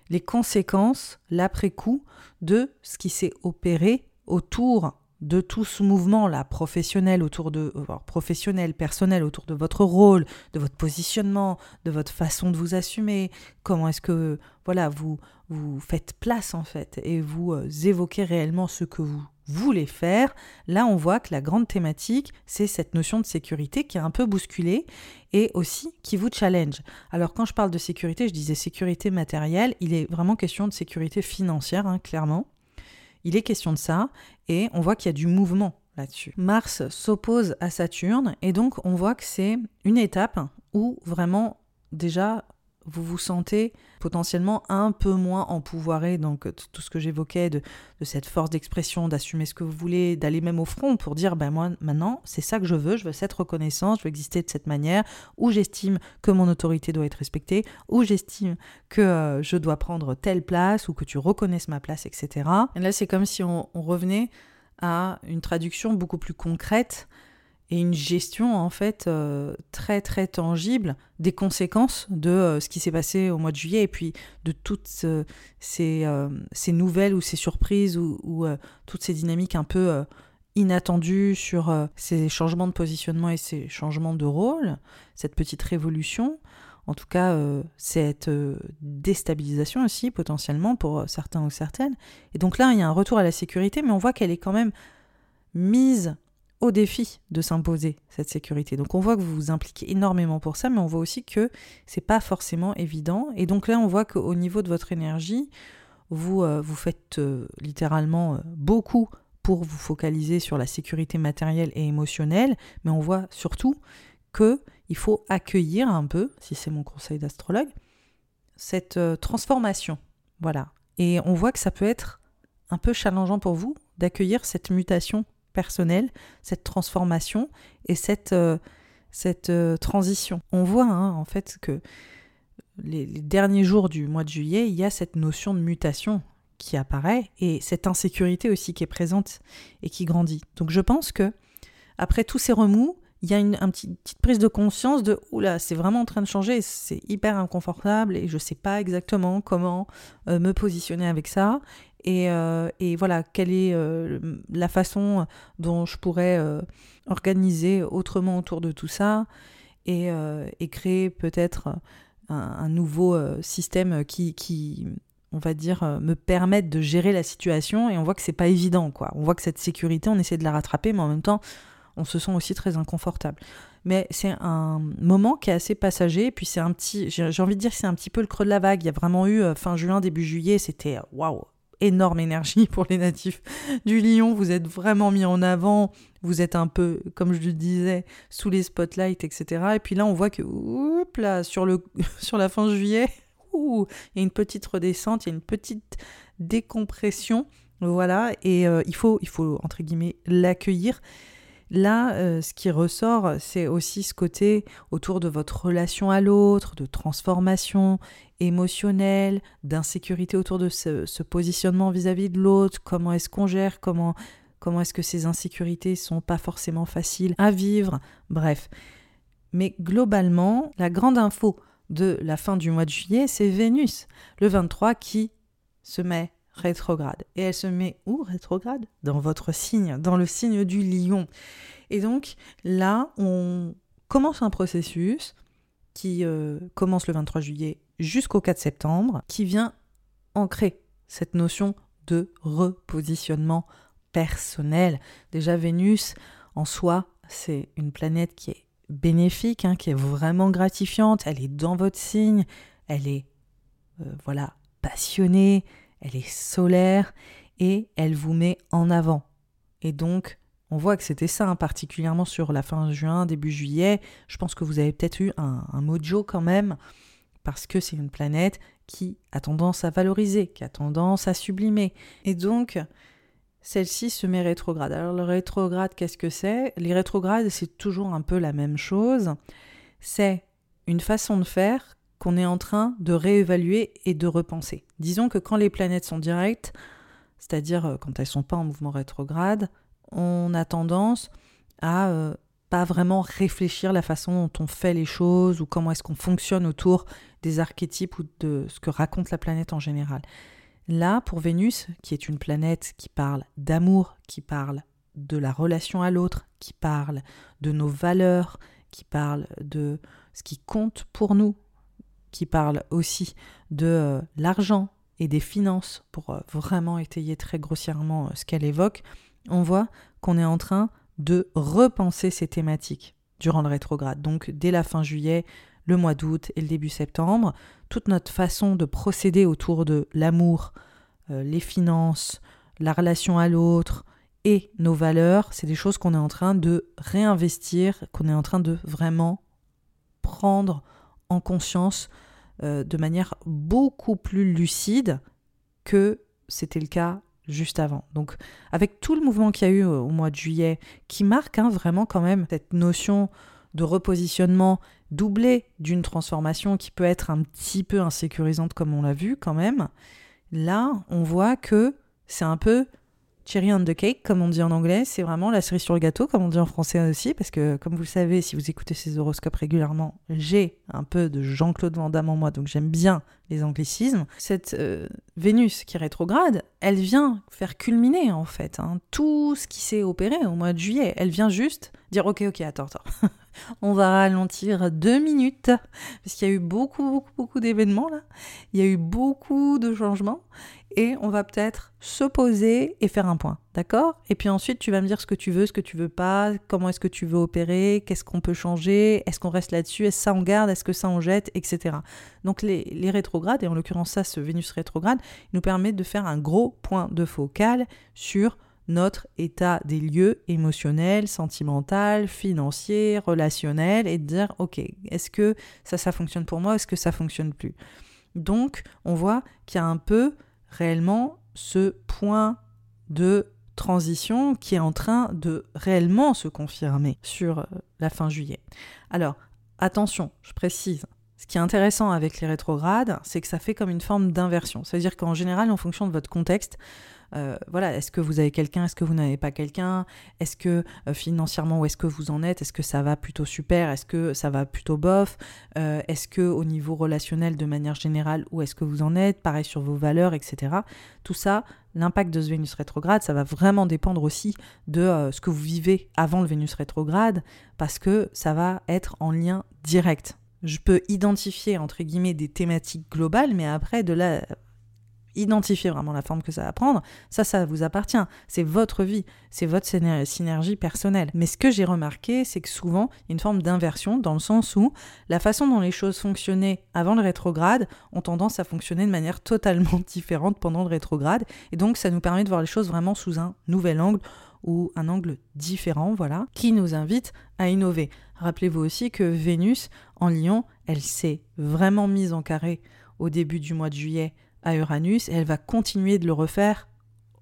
les conséquences, l'après-coup, de ce qui s'est opéré autour de tout ce mouvement-là, professionnel autour de euh, professionnel, personnel autour de votre rôle, de votre positionnement, de votre façon de vous assumer, comment est-ce que voilà vous vous faites place en fait et vous euh, évoquez réellement ce que vous voulez faire, là on voit que la grande thématique, c'est cette notion de sécurité qui est un peu bousculée et aussi qui vous challenge. Alors quand je parle de sécurité, je disais sécurité matérielle, il est vraiment question de sécurité financière, hein, clairement. Il est question de ça et on voit qu'il y a du mouvement là-dessus. Mars s'oppose à Saturne et donc on voit que c'est une étape où vraiment déjà vous vous sentez potentiellement un peu moins empouvoiré, donc tout ce que j'évoquais de, cette force d'expression, d'assumer ce que vous voulez, d'aller même au front pour dire, ben moi maintenant, c'est ça que je veux, je veux cette reconnaissance, je veux exister de cette manière, où j'estime que mon autorité doit être respectée, où j'estime que euh, je dois prendre telle place, ou que tu reconnaisses ma place, etc. Et là, c'est comme si on revenait à une traduction beaucoup plus concrète et une gestion en fait euh, très très tangible des conséquences de euh, ce qui s'est passé au mois de juillet et puis de toutes euh, ces, ces, nouvelles ou ces surprises ou, toutes ces dynamiques un peu inattendues sur ces changements de positionnement et ces changements de rôle, cette petite révolution. En tout cas, cette déstabilisation aussi potentiellement pour certains ou certaines. Et donc là, il y a un retour à la sécurité, mais on voit qu'elle est quand même mise au défi de s'imposer cette sécurité. Donc on voit que vous vous impliquez énormément pour ça, mais on voit aussi que c'est pas forcément évident. Et donc là, on voit qu'au niveau de votre énergie, vous, euh, vous faites euh, littéralement euh, beaucoup pour vous focaliser sur la sécurité matérielle et émotionnelle, mais on voit surtout que il faut accueillir un peu, si c'est mon conseil d'astrologue, cette transformation. Voilà. Et on voit que ça peut être un peu challengeant pour vous d'accueillir cette mutation personnel, cette transformation et cette, euh, cette euh, transition. On voit hein, en fait que les, derniers jours du mois de juillet, il y a cette notion de mutation qui apparaît et cette insécurité aussi qui est présente et qui grandit. Donc je pense que après tous ces remous, il y a une, petite prise de conscience de oula, c'est vraiment en train de changer, c'est hyper inconfortable et je ne sais pas exactement comment euh, me positionner avec ça. Euh, et, voilà, quelle est euh, la façon dont je pourrais euh, organiser autrement autour de tout ça et, créer peut-être un, nouveau système qui, on va dire, me permette de gérer la situation. Et on voit que c'est pas évident, quoi. On voit que cette sécurité, on essaie de la rattraper, mais en même temps, on se sent aussi très inconfortable. Mais c'est un moment qui est assez passager. Puis c'est un petit, j'ai envie de dire, c'est un petit peu le creux de la vague. Il y a vraiment eu fin juin, début juillet, c'était waouh, énorme énergie pour les natifs du Lion. Vous êtes vraiment mis en avant. Vous êtes un peu, comme je le disais, sous les spotlights, etc. Et puis là, on voit que, là, sur, le, sur la fin juillet, il y a une petite redescente, il y a une petite décompression. Voilà, et euh, il, faut, il faut, entre guillemets, l'accueillir. Là, euh, ce qui ressort, c'est aussi ce côté autour de votre relation à l'autre, de transformation émotionnelle, d'insécurité autour de ce, positionnement vis-à-vis de l'autre, comment est-ce qu'on gère, comment, comment est-ce que ces insécurités sont pas forcément faciles à vivre, bref. Mais globalement, la grande info de la fin du mois de juillet, c'est Vénus, le 23, qui se met rétrograde. Et elle se met où rétrograde? Dans votre signe, dans le signe du lion. Et donc là, on commence un processus qui euh, commence le 23 juillet jusqu'au 4 septembre, qui vient ancrer cette notion de repositionnement personnel. Déjà, Vénus, en soi, c'est une planète qui est bénéfique, hein, qui est vraiment gratifiante. Elle est dans votre signe, elle est, euh, voilà, passionnée, elle est solaire et elle vous met en avant. Et donc, on voit que c'était ça, hein, particulièrement sur la fin juin, début juillet. Je pense que vous avez peut-être eu un, mojo quand même, parce que c'est une planète qui a tendance à valoriser, qui a tendance à sublimer. Et donc, celle-ci se met rétrograde. Alors, le rétrograde, qu'est-ce que c'est? Les rétrogrades, c'est toujours un peu la même chose. C'est une façon de faire qu'on est en train de réévaluer et de repenser. Disons que quand les planètes sont directes, c'est-à-dire euh, quand elles sont pas en mouvement rétrograde, on a tendance à euh, pas vraiment réfléchir la façon dont on fait les choses ou comment est-ce qu'on fonctionne autour des archétypes ou de ce que raconte la planète en général. Là, pour Vénus, qui est une planète qui parle d'amour, qui parle de la relation à l'autre, qui parle de nos valeurs, qui parle de ce qui compte pour nous, qui parle aussi de euh, l'argent et des finances pour euh, vraiment étayer très grossièrement euh, ce qu'elle évoque, on voit qu'on est en train de repenser ces thématiques durant le rétrograde. Donc dès la fin juillet, le mois d'août et le début septembre, toute notre façon de procéder autour de l'amour, les finances, la relation à l'autre et nos valeurs, c'est des choses qu'on est en train de réinvestir, qu'on est en train de vraiment prendre en conscience euh, de manière beaucoup plus lucide que c'était le cas juste avant. Donc avec tout le mouvement qu'il y a eu au mois de juillet, qui marque hein, vraiment quand même cette notion de repositionnement doublé d'une transformation qui peut être un petit peu insécurisante comme on l'a vu quand même, là on voit que c'est un peu cherry on the cake, comme on dit en anglais, c'est vraiment la cerise sur le gâteau, comme on dit en français aussi, parce que comme vous le savez, si vous écoutez ces horoscopes régulièrement, j'ai un peu de Jean-Claude Van Damme en moi, donc j'aime bien les anglicismes. Cette euh, Vénus qui rétrograde, elle vient faire culminer en fait hein, tout ce qui s'est opéré au mois de juillet. Elle vient juste dire ok, ok, attends, attends. On va ralentir deux minutes, parce qu'il y a eu beaucoup, beaucoup, beaucoup d'événements là. Il y a eu beaucoup de changements et on va peut-être se poser et faire un point, d'accord? Et puis ensuite, tu vas me dire ce que tu veux, ce que tu veux pas, comment est-ce que tu veux opérer, qu'est-ce qu'on peut changer, est-ce qu'on reste là-dessus, est-ce ça on garde, est-ce que ça on jette, etc. Donc les, les rétrogrades, et en l'occurrence ça, ce Vénus rétrograde, nous permet de faire un gros point de focal sur notre état des lieux émotionnel, sentimental, financier, relationnel, et de dire, ok, est-ce que ça, ça fonctionne pour moi, est-ce que ça fonctionne plus? Donc, on voit qu'il y a un peu réellement ce point de transition qui est en train de réellement se confirmer sur euh, la fin juillet. Alors, attention, je précise, ce qui est intéressant avec les rétrogrades, c'est que ça fait comme une forme d'inversion. C'est-à-dire qu'en général, en fonction de votre contexte, euh, voilà, est-ce que vous avez quelqu'un, est-ce que vous n'avez pas quelqu'un, est-ce que euh, financièrement où est-ce que vous en êtes, est-ce que ça va plutôt super, est-ce que ça va plutôt bof, euh, est-ce que au niveau relationnel de manière générale où est-ce que vous en êtes, pareil sur vos valeurs, etc. Tout ça, l'impact de ce Vénus rétrograde, ça va vraiment dépendre aussi de ce que vous vivez avant le Vénus rétrograde, parce que ça va être en lien direct. Je peux identifier entre guillemets des thématiques globales, mais après de là identifier vraiment la forme que ça va prendre, ça, ça vous appartient. C'est votre vie, c'est votre synergie personnelle. Mais ce que j'ai remarqué, c'est que souvent, il y a une forme d'inversion dans le sens où la façon dont les choses fonctionnaient avant le rétrograde ont tendance à fonctionner de manière totalement différente pendant le rétrograde. Et donc, ça nous permet de voir les choses vraiment sous un nouvel angle ou un angle différent, voilà, qui nous invite à innover. Rappelez-vous aussi que Vénus, en Lion, elle s'est vraiment mise en carré au début du mois de juillet Uranus et elle va continuer de le refaire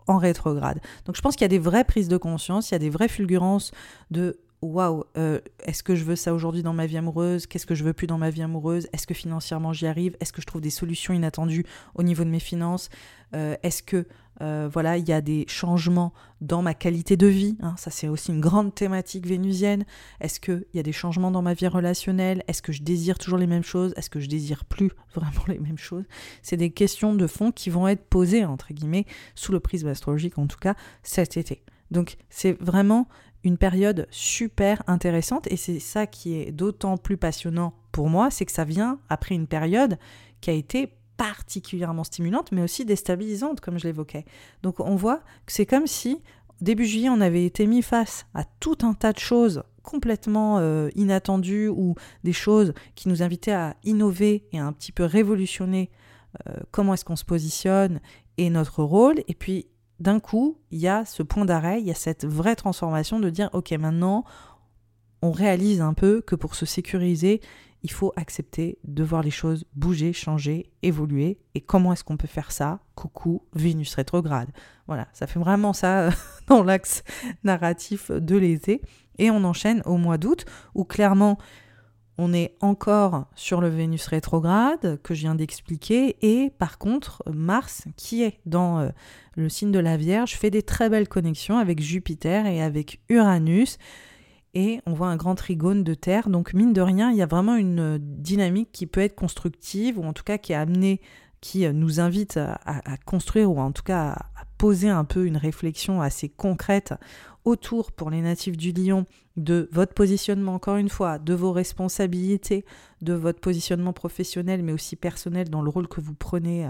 en rétrograde. Donc je pense qu'il y a des vraies prises de conscience, il y a des vraies fulgurances de waouh, euh, est-ce que je veux ça aujourd'hui dans ma vie amoureuse? Qu'est-ce que je veux plus dans ma vie amoureuse? Est-ce que financièrement j'y arrive? Est-ce que je trouve des solutions inattendues au niveau de mes finances? Euh, Est-ce que euh, voilà, il y a des changements dans ma qualité de vie hein? Ça, c'est aussi une grande thématique vénusienne. Est-ce qu'il y a des changements dans ma vie relationnelle? Est-ce que je désire toujours les mêmes choses? Est-ce que je désire plus vraiment les mêmes choses? C'est des questions de fond qui vont être posées entre guillemets sous le prisme astrologique, en tout cas cet été. Donc, c'est vraiment une période super intéressante et c'est ça qui est d'autant plus passionnant pour moi, c'est que ça vient après une période qui a été particulièrement stimulante mais aussi déstabilisante comme je l'évoquais. Donc on voit que c'est comme si début juillet on avait été mis face à tout un tas de choses complètement euh, inattendues ou des choses qui nous invitaient à innover et à un petit peu révolutionner euh, comment est-ce qu'on se positionne et notre rôle et puis d'un coup, il y a ce point d'arrêt, il y a cette vraie transformation de dire, ok, maintenant, on réalise un peu que pour se sécuriser, il faut accepter de voir les choses bouger, changer, évoluer. Et comment est-ce qu'on peut faire ça? Coucou, Vénus rétrograde. Voilà, ça fait vraiment ça dans l'axe narratif de l'été. Et on enchaîne au mois d'août, où clairement, on est encore sur le Vénus rétrograde que je viens d'expliquer et par contre Mars qui est dans euh, le signe de la Vierge fait des très belles connexions avec Jupiter et avec Uranus et on voit un grand trigone de Terre. Donc mine de rien il y a vraiment une dynamique qui peut être constructive ou en tout cas qui est amenée qui nous invite à, construire ou en tout cas à poser un peu une réflexion assez concrète autour pour les natifs du lion de votre positionnement, encore une fois, de vos responsabilités, de votre positionnement professionnel, mais aussi personnel dans le rôle que vous prenez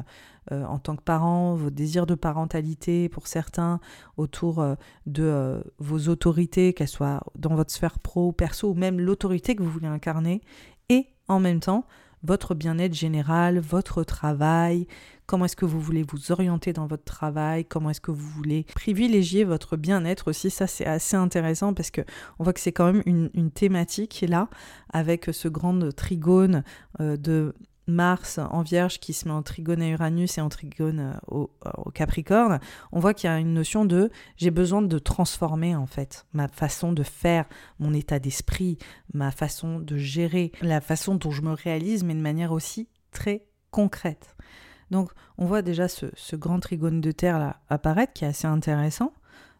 euh, en tant que parent, vos désirs de parentalité pour certains, autour euh, de euh, vos autorités, qu'elles soient dans votre sphère pro ou perso, ou même l'autorité que vous voulez incarner, et en même temps, votre bien-être général, votre travail, comment est-ce que vous voulez vous orienter dans votre travail, comment est-ce que vous voulez privilégier votre bien-être aussi? Ça, c'est assez intéressant parce que on voit que c'est quand même une, thématique qui est là avec ce grand trigone euh, de Mars en Vierge qui se met en trigone à Uranus et en trigone euh, au, au Capricorne, on voit qu'il y a une notion de j'ai besoin de transformer en fait ma façon de faire, mon état d'esprit, ma façon de gérer, la façon dont je me réalise, mais de manière aussi très concrète. Donc on voit déjà ce, grand trigone de terre là apparaître qui est assez intéressant,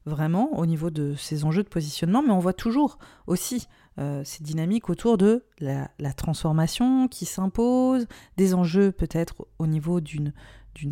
vraiment au niveau de ces enjeux de positionnement, mais on voit toujours aussi euh, ces dynamiques autour de la, transformation qui s'impose, des enjeux peut-être au niveau d'une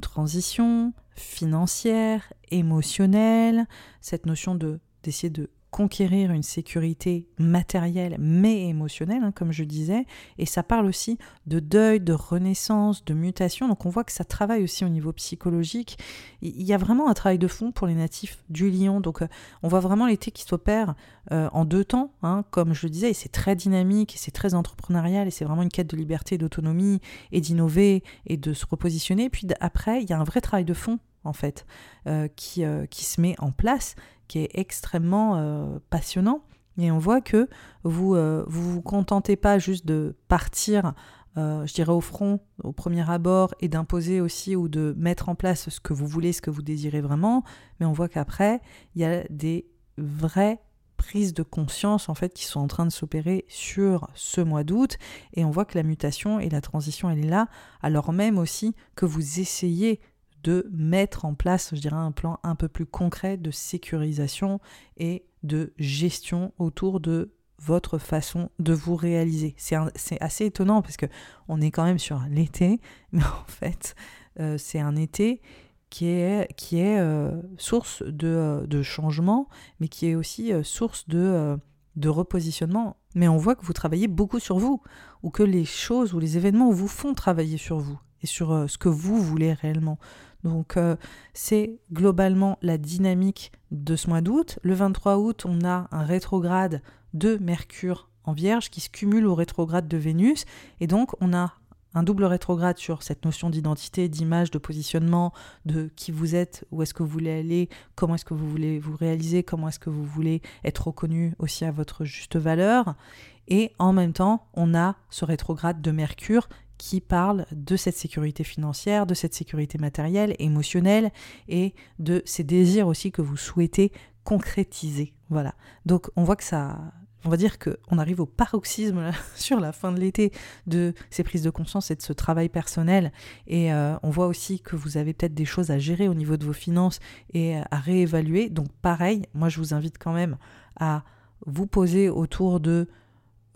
transition financière, émotionnelle, cette notion de d'essayer de conquérir une sécurité matérielle mais émotionnelle, hein, comme je disais, et ça parle aussi de deuil, de renaissance, de mutation, donc on voit que ça travaille aussi au niveau psychologique. Il y a vraiment un travail de fond pour les natifs du lion, donc euh, on voit vraiment l'été qui s'opère euh, en deux temps, hein, comme je le disais, et c'est très dynamique, et c'est très entrepreneurial, et c'est vraiment une quête de liberté, d'autonomie, et d'innover, et de se repositionner, puis après, il y a un vrai travail de fond en fait, euh, qui, qui se met en place qui est extrêmement euh, passionnant. Et on voit que vous euh, vous, contentez pas juste de partir, euh, je dirais, au front au premier abord et d'imposer aussi ou de mettre en place ce que vous voulez, ce que vous désirez vraiment, mais on voit qu'après, il y a des vraies prises de conscience en fait qui sont en train de s'opérer sur ce mois d'août et on voit que la mutation et la transition elle est là alors même aussi que vous essayez de mettre en place, je dirais, un plan un peu plus concret de sécurisation et de gestion autour de votre façon de vous réaliser. C'est assez étonnant parce que on est quand même sur l'été, mais en fait, euh, c'est un été qui est, qui est euh, source de, euh, de, changement, mais qui est aussi source de, de repositionnement. Mais on voit que vous travaillez beaucoup sur vous, ou que les choses ou les événements vous font travailler sur vous et sur ce que vous voulez réellement. Donc euh, c'est globalement la dynamique de ce mois d'août. Le 23 août, on a un rétrograde de Mercure en Vierge qui se cumule au rétrograde de Vénus. Et donc on a un double rétrograde sur cette notion d'identité, d'image, de positionnement, de qui vous êtes, où est-ce que vous voulez aller, comment est-ce que vous voulez vous réaliser, comment est-ce que vous voulez être reconnu aussi à votre juste valeur. Et en même temps, on a ce rétrograde de Mercure qui parle de cette sécurité financière, de cette sécurité matérielle, émotionnelle et de ces désirs aussi que vous souhaitez concrétiser. Voilà. Donc on voit que ça, on va dire qu'on arrive au paroxysme sur la fin de l'été de ces prises de conscience et de ce travail personnel. Et euh, on voit aussi que vous avez peut-être des choses à gérer au niveau de vos finances et à réévaluer. Donc pareil, moi je vous invite quand même à vous poser autour de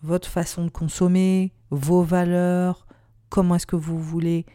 votre façon de consommer, vos valeurs, comment est-ce que vous voulez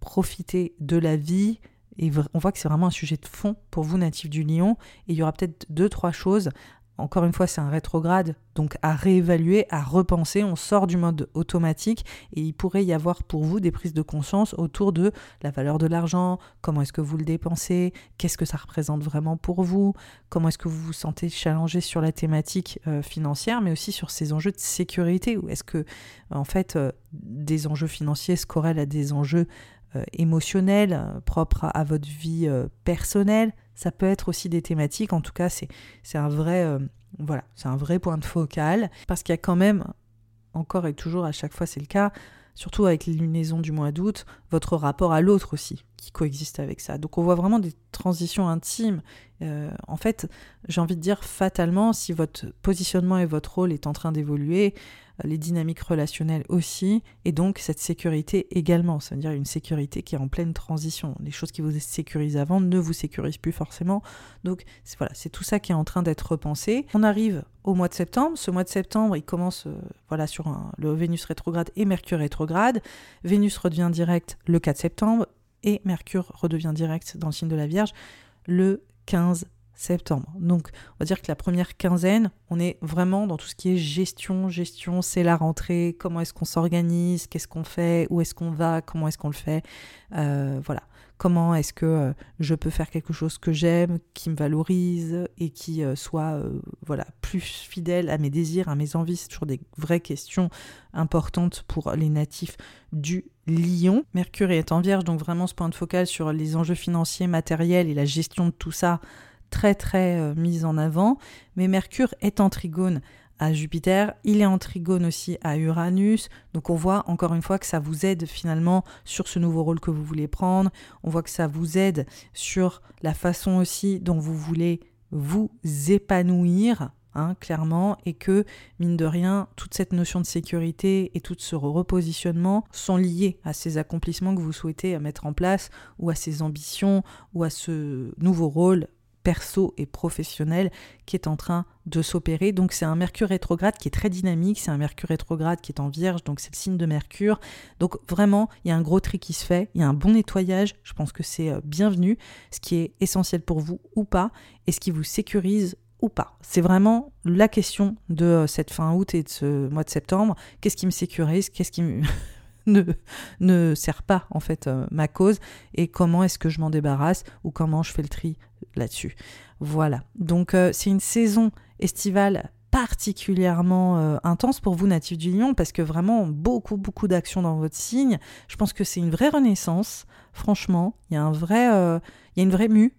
profiter de la vie. Et on voit que c'est vraiment un sujet de fond pour vous, natifs du lion. Et il y aura peut-être deux, trois choses encore une fois, c'est un rétrograde, donc à réévaluer, à repenser. On sort du mode automatique et il pourrait y avoir pour vous des prises de conscience autour de la valeur de l'argent, comment est-ce que vous le dépensez, qu'est-ce que ça représente vraiment pour vous, comment est-ce que vous vous sentez challengé sur la thématique euh, financière, mais aussi sur ces enjeux de sécurité. Ou est-ce que, en fait, euh, des enjeux financiers se corrèlent à des enjeux euh, émotionnels propres à votre vie personnelle. Ça peut être aussi des thématiques. En tout cas, c'est un vrai euh, voilà, c'est un vrai point de focal. Parce qu'il y a quand même encore et toujours à chaque fois c'est le cas, surtout avec les lunaisons du mois d'août, votre rapport à l'autre aussi qui coexiste avec ça. Donc on voit vraiment des transitions intimes. Euh, en fait, j'ai envie de dire fatalement, si votre positionnement et votre rôle est en train d'évoluer, les dynamiques relationnelles aussi, et donc cette sécurité également, c'est-à-dire une sécurité qui est en pleine transition. Les choses qui vous sécurisent avant ne vous sécurisent plus forcément. Donc voilà, c'est tout ça qui est en train d'être repensé. On arrive au mois de septembre. Ce mois de septembre, il commence euh, voilà sur le Vénus rétrograde et Mercure rétrograde. Vénus redevient direct le 4 septembre et Mercure redevient direct dans le signe de la Vierge le 15 septembre. Donc, on va dire que la première quinzaine, on est vraiment dans tout ce qui est gestion, gestion, c'est la rentrée, comment est-ce qu'on s'organise, qu'est-ce qu'on fait, où est-ce qu'on va, comment est-ce qu'on le fait. Euh, voilà. Comment est-ce que euh, je peux faire quelque chose que j'aime, qui me valorise et qui euh, soit voilà plus fidèle à mes désirs, à mes envies. C'est toujours des vraies questions importantes pour les natifs du Lion. Mercure est en vierge, donc vraiment ce point de focal sur les enjeux financiers, matériels et la gestion de tout ça très très euh, mise en avant, mais Mercure est en trigone Jupiter, il est en trigone aussi à Uranus, donc on voit encore une fois que ça vous aide finalement sur ce nouveau rôle que vous voulez prendre, on voit que ça vous aide sur la façon aussi dont vous voulez vous épanouir, Hein, clairement, et que, mine de rien, toute cette notion de sécurité et tout ce repositionnement sont liés à ces accomplissements que vous souhaitez mettre en place, ou à ces ambitions, ou à ce nouveau rôle perso et professionnel qui est en train de s'opérer. Donc c'est un Mercure rétrograde qui est très dynamique, c'est un Mercure rétrograde qui est en vierge, donc c'est le signe de Mercure. Donc vraiment, il y a un gros tri qui se fait, il y a un bon nettoyage, je pense que c'est euh, bienvenu, ce qui est essentiel pour vous ou pas, et ce qui vous sécurise ou pas. C'est vraiment la question de euh, cette fin août et de ce mois de septembre. Qu'est-ce qui me sécurise? Qu'est-ce. Ne, ne sert pas en fait euh, ma cause et comment est-ce que je m'en débarrasse ou comment je fais le tri là-dessus. Voilà. Donc euh, c'est une saison estivale particulièrement euh, intense pour vous natifs du Lion parce que vraiment beaucoup beaucoup d'actions dans votre signe. Je pense que c'est une vraie renaissance. Franchement, il y a un vrai, il y a une vraie mue.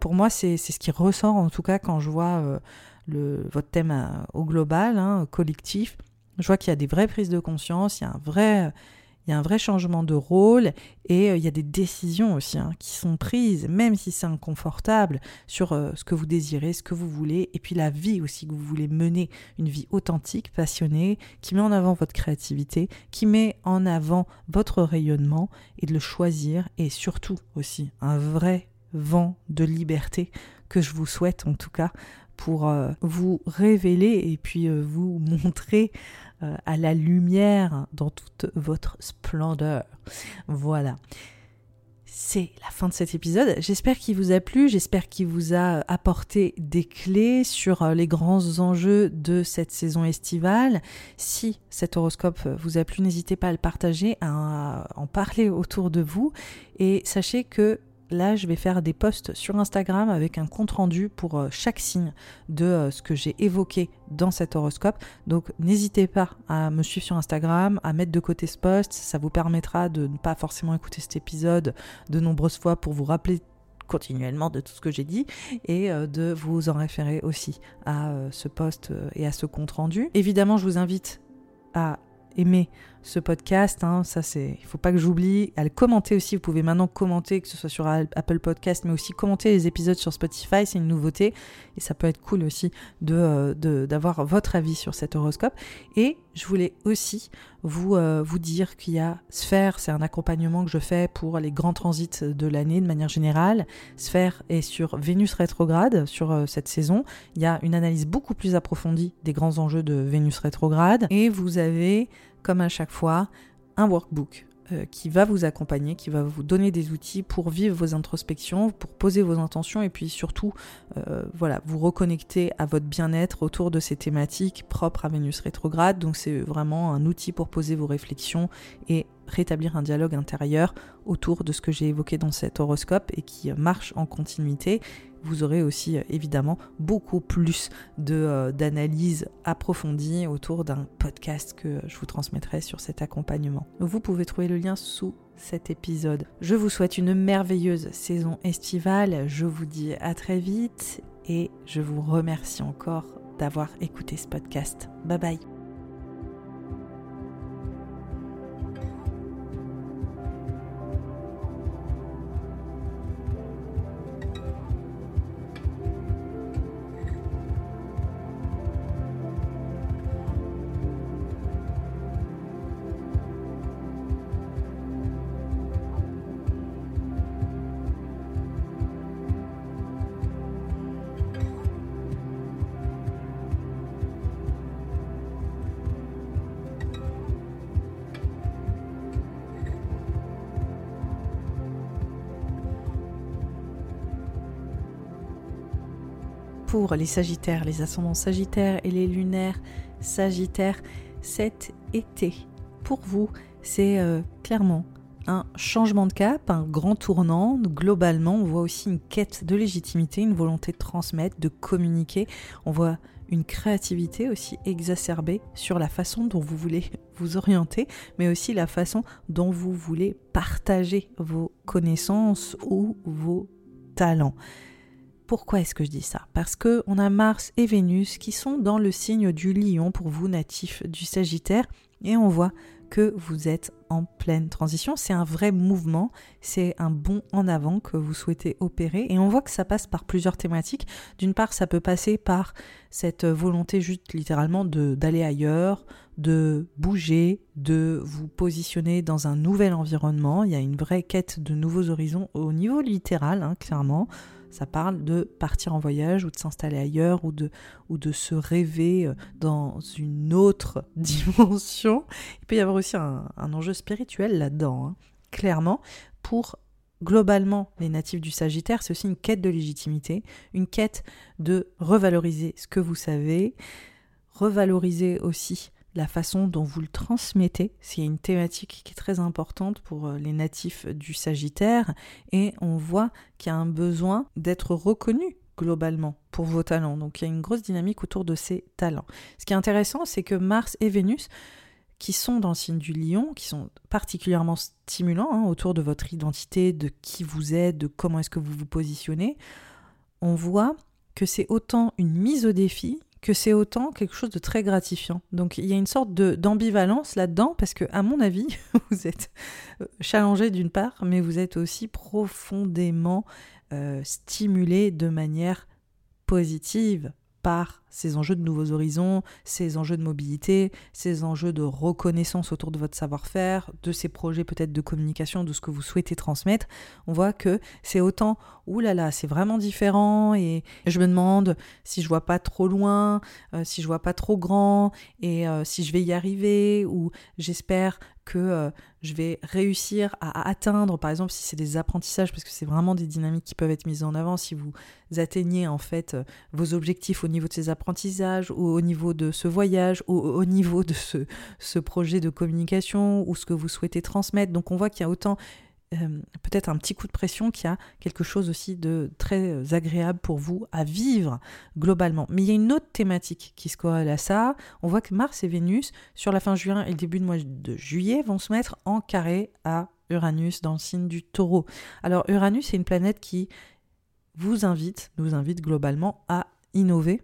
pour moi, c'est ce qui ressort en tout cas quand je vois le, votre thème au global, hein, collectif. Je vois qu'il y a des vraies prises de conscience, il y a un vrai, il y a un vrai changement de rôle et euh, il y a des décisions aussi hein, qui sont prises, même si c'est inconfortable, sur euh, ce que vous désirez, ce que vous voulez, et puis la vie aussi que vous voulez mener, une vie authentique, passionnée, qui met en avant votre créativité, qui met en avant votre rayonnement et de le choisir, et surtout aussi un vrai vent de liberté que je vous souhaite en tout cas pour euh, vous révéler et puis vous montrer euh, à la lumière dans toute votre splendeur. Voilà. C'est la fin de cet épisode. J'espère qu'il vous a plu, j'espère qu'il vous a apporté des clés sur euh, les grands enjeux de cette saison estivale. Si cet horoscope vous a plu, n'hésitez pas à le partager, à en parler autour de vous. Et sachez que là, je vais faire des posts sur Instagram avec un compte rendu pour euh, chaque signe de euh, ce que j'ai évoqué dans cet horoscope. Donc, n'hésitez pas à me suivre sur Instagram, à mettre de côté ce post. Ça vous permettra de ne pas forcément écouter cet épisode de nombreuses fois pour vous rappeler continuellement de tout ce que j'ai dit et euh, de vous en référer aussi à ce post et à ce compte rendu. Évidemment, je vous invite à aimer ce podcast. Hein, ça, c'est, il faut pas que j'oublie. À le commenter aussi. Vous pouvez maintenant commenter, que ce soit sur Apple Podcast, mais aussi commenter les épisodes sur Spotify. C'est une nouveauté et ça peut être cool aussi de, euh, d'avoir votre avis sur cet horoscope. Et je voulais aussi vous, euh, vous dire qu'il y a Sphère, c'est un accompagnement que je fais pour les grands transits de l'année de manière générale. Sphère est sur Vénus rétrograde sur euh, cette saison. Il y a une analyse beaucoup plus approfondie des grands enjeux de Vénus rétrograde. Et vous avez comme à chaque fois, un workbook euh, qui va vous accompagner, qui va vous donner des outils pour vivre vos introspections, pour poser vos intentions et puis surtout, euh, vous reconnecter à votre bien-être autour de ces thématiques propres à Vénus rétrograde. Donc c'est vraiment un outil pour poser vos réflexions et rétablir un dialogue intérieur autour de ce que j'ai évoqué dans cet horoscope et qui marche en continuité vous aurez aussi euh, évidemment beaucoup plus euh, d'analyses approfondies autour d'un podcast que je vous transmettrai sur cet accompagnement. Vous pouvez trouver le lien sous cet épisode. Je vous souhaite une merveilleuse saison estivale, je vous dis à très vite et je vous remercie encore d'avoir écouté ce podcast. Bye bye les Sagittaires, les ascendants Sagittaires et les lunaires Sagittaires cet été. Pour vous, c'est euh, clairement un changement de cap, un grand tournant. Globalement, on voit aussi une quête de légitimité, une volonté de transmettre, de communiquer. On voit une créativité aussi exacerbée sur la façon dont vous voulez vous orienter, mais aussi la façon dont vous voulez partager vos connaissances ou vos talents. Pourquoi est-ce que je dis ça? Parce que on a Mars et Vénus qui sont dans le signe du Lion pour vous natifs du Sagittaire et on voit que vous êtes en pleine transition. C'est un vrai mouvement, c'est un bond en avant que vous souhaitez opérer et on voit que ça passe par plusieurs thématiques. D'une part, ça peut passer par cette volonté juste littéralement d'aller ailleurs, de bouger, de vous positionner dans un nouvel environnement. Il y a une vraie quête de nouveaux horizons au niveau littéral, hein, clairement. Ça parle de partir en voyage ou de s'installer ailleurs ou de, ou de se rêver euh, dans une autre dimension. Il peut y avoir aussi un, enjeu spirituel là-dedans, hein. clairement. Pour globalement les natifs du Sagittaire, c'est aussi une quête de légitimité, une quête de revaloriser ce que vous savez, revaloriser aussi la façon dont vous le transmettez. C'est une thématique qui est très importante pour euh, les natifs du Sagittaire et on voit qu'il y a un besoin d'être reconnu globalement pour vos talents. Donc il y a une grosse dynamique autour de ces talents. Ce qui est intéressant, c'est que Mars et Vénus, qui sont dans le signe du lion, qui sont particulièrement stimulants hein, autour de votre identité, de qui vous êtes, de comment est-ce que vous vous positionnez, on voit que c'est autant une mise au défi que c'est autant quelque chose de très gratifiant. Donc il y a une sorte d'ambivalence là-dedans parce que à mon avis, vous êtes euh, challengé d'une part, mais vous êtes aussi profondément euh, stimulé de manière positive par ces enjeux de nouveaux horizons, ces enjeux de mobilité, ces enjeux de reconnaissance autour de votre savoir-faire, de ces projets peut-être de communication, de ce que vous souhaitez transmettre, on voit que c'est autant, oulala, là là, c'est vraiment différent et je me demande si je vois pas trop loin, euh, si je vois pas trop grand et euh, si je vais y arriver ou j'espère que euh, je vais réussir à, atteindre, par exemple si c'est des apprentissages, parce que c'est vraiment des dynamiques qui peuvent être mises en avant, si vous atteignez en fait vos objectifs au niveau de ces apprentissages, ou au niveau de ce voyage ou au niveau de ce, projet de communication ou ce que vous souhaitez transmettre. Donc on voit qu'il y a autant euh, peut-être un petit coup de pression qu'il y a quelque chose aussi de très agréable pour vous à vivre globalement. Mais il y a une autre thématique qui se corrèle à ça. On voit que Mars et Vénus, sur la fin juin et le début du mois de juillet, vont se mettre en carré à Uranus dans le signe du taureau. Alors Uranus, c'est une planète qui vous invite, nous invite globalement à innover,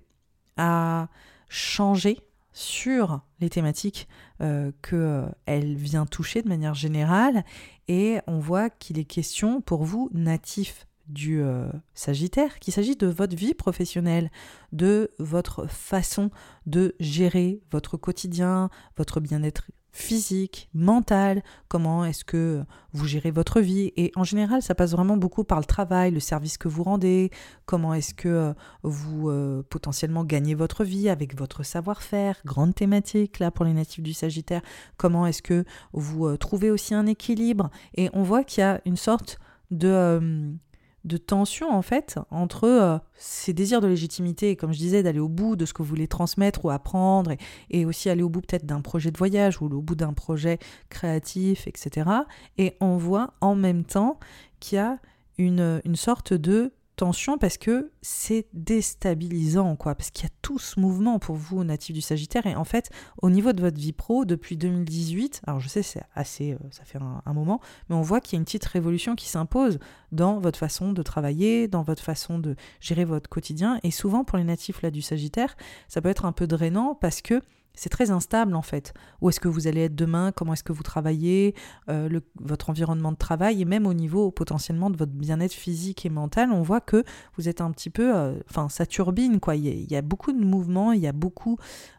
à changer sur les thématiques euh, qu'elle vient toucher de manière générale. Et on voit qu'il est question pour vous natif du euh, Sagittaire, qu'il s'agit de votre vie professionnelle, de votre façon de gérer votre quotidien, votre bien-être physique, mental, comment est-ce que vous gérez votre vie. Et en général, ça passe vraiment beaucoup par le travail, le service que vous rendez, comment est-ce que euh, vous euh, potentiellement gagnez votre vie avec votre savoir-faire, grande thématique là pour les natifs du Sagittaire, comment est-ce que vous trouvez aussi un équilibre. Et on voit qu'il y a une sorte de de tension en fait entre euh, ces désirs de légitimité, comme je disais, d'aller au bout de ce que vous voulez transmettre ou apprendre, et, aussi aller au bout peut-être d'un projet de voyage ou au bout d'un projet créatif, etc. Et on voit en même temps qu'il y a une sorte de tension parce que c'est déstabilisant, quoi, parce qu'il y a tout ce mouvement pour vous, natif du Sagittaire, et en fait, au niveau de votre vie pro, depuis 2018, alors je sais, c'est assez, euh, ça fait un, moment, mais on voit qu'il y a une petite révolution qui s'impose dans votre façon de travailler, dans votre façon de gérer votre quotidien, et souvent pour les natifs là du Sagittaire, ça peut être un peu drainant parce que c'est très instable en fait. Où est-ce que vous allez être demain? Comment est-ce que vous travaillez? Euh, Votre environnement de travail et même au niveau potentiellement de votre bien-être physique et mental, on voit que vous êtes un petit peu, euh, enfin ça turbine quoi. Il y, a, beaucoup de mouvements, il y a beaucoup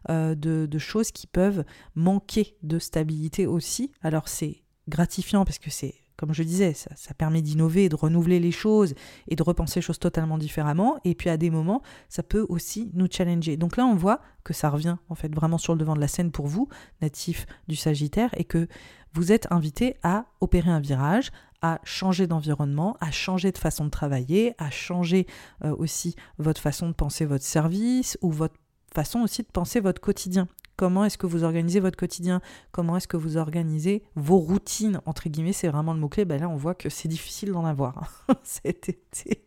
euh, de, de choses qui peuvent manquer de stabilité aussi. Alors c'est gratifiant parce que c'est comme je disais, ça, permet d'innover, de renouveler les choses et de repenser les choses totalement différemment. Et puis à des moments, ça peut aussi nous challenger. Donc là, on voit que ça revient en fait vraiment sur le devant de la scène pour vous, natif du Sagittaire, et que vous êtes invité à opérer un virage, à changer d'environnement, à changer de façon de travailler, à changer euh, aussi votre façon de penser votre service ou votre façon aussi de penser votre quotidien. Comment est-ce que vous organisez votre quotidien Comment est-ce que vous organisez vos routines Entre guillemets, c'est vraiment le mot-clé. Ben là, on voit que c'est difficile d'en avoir. Hein. Cet été,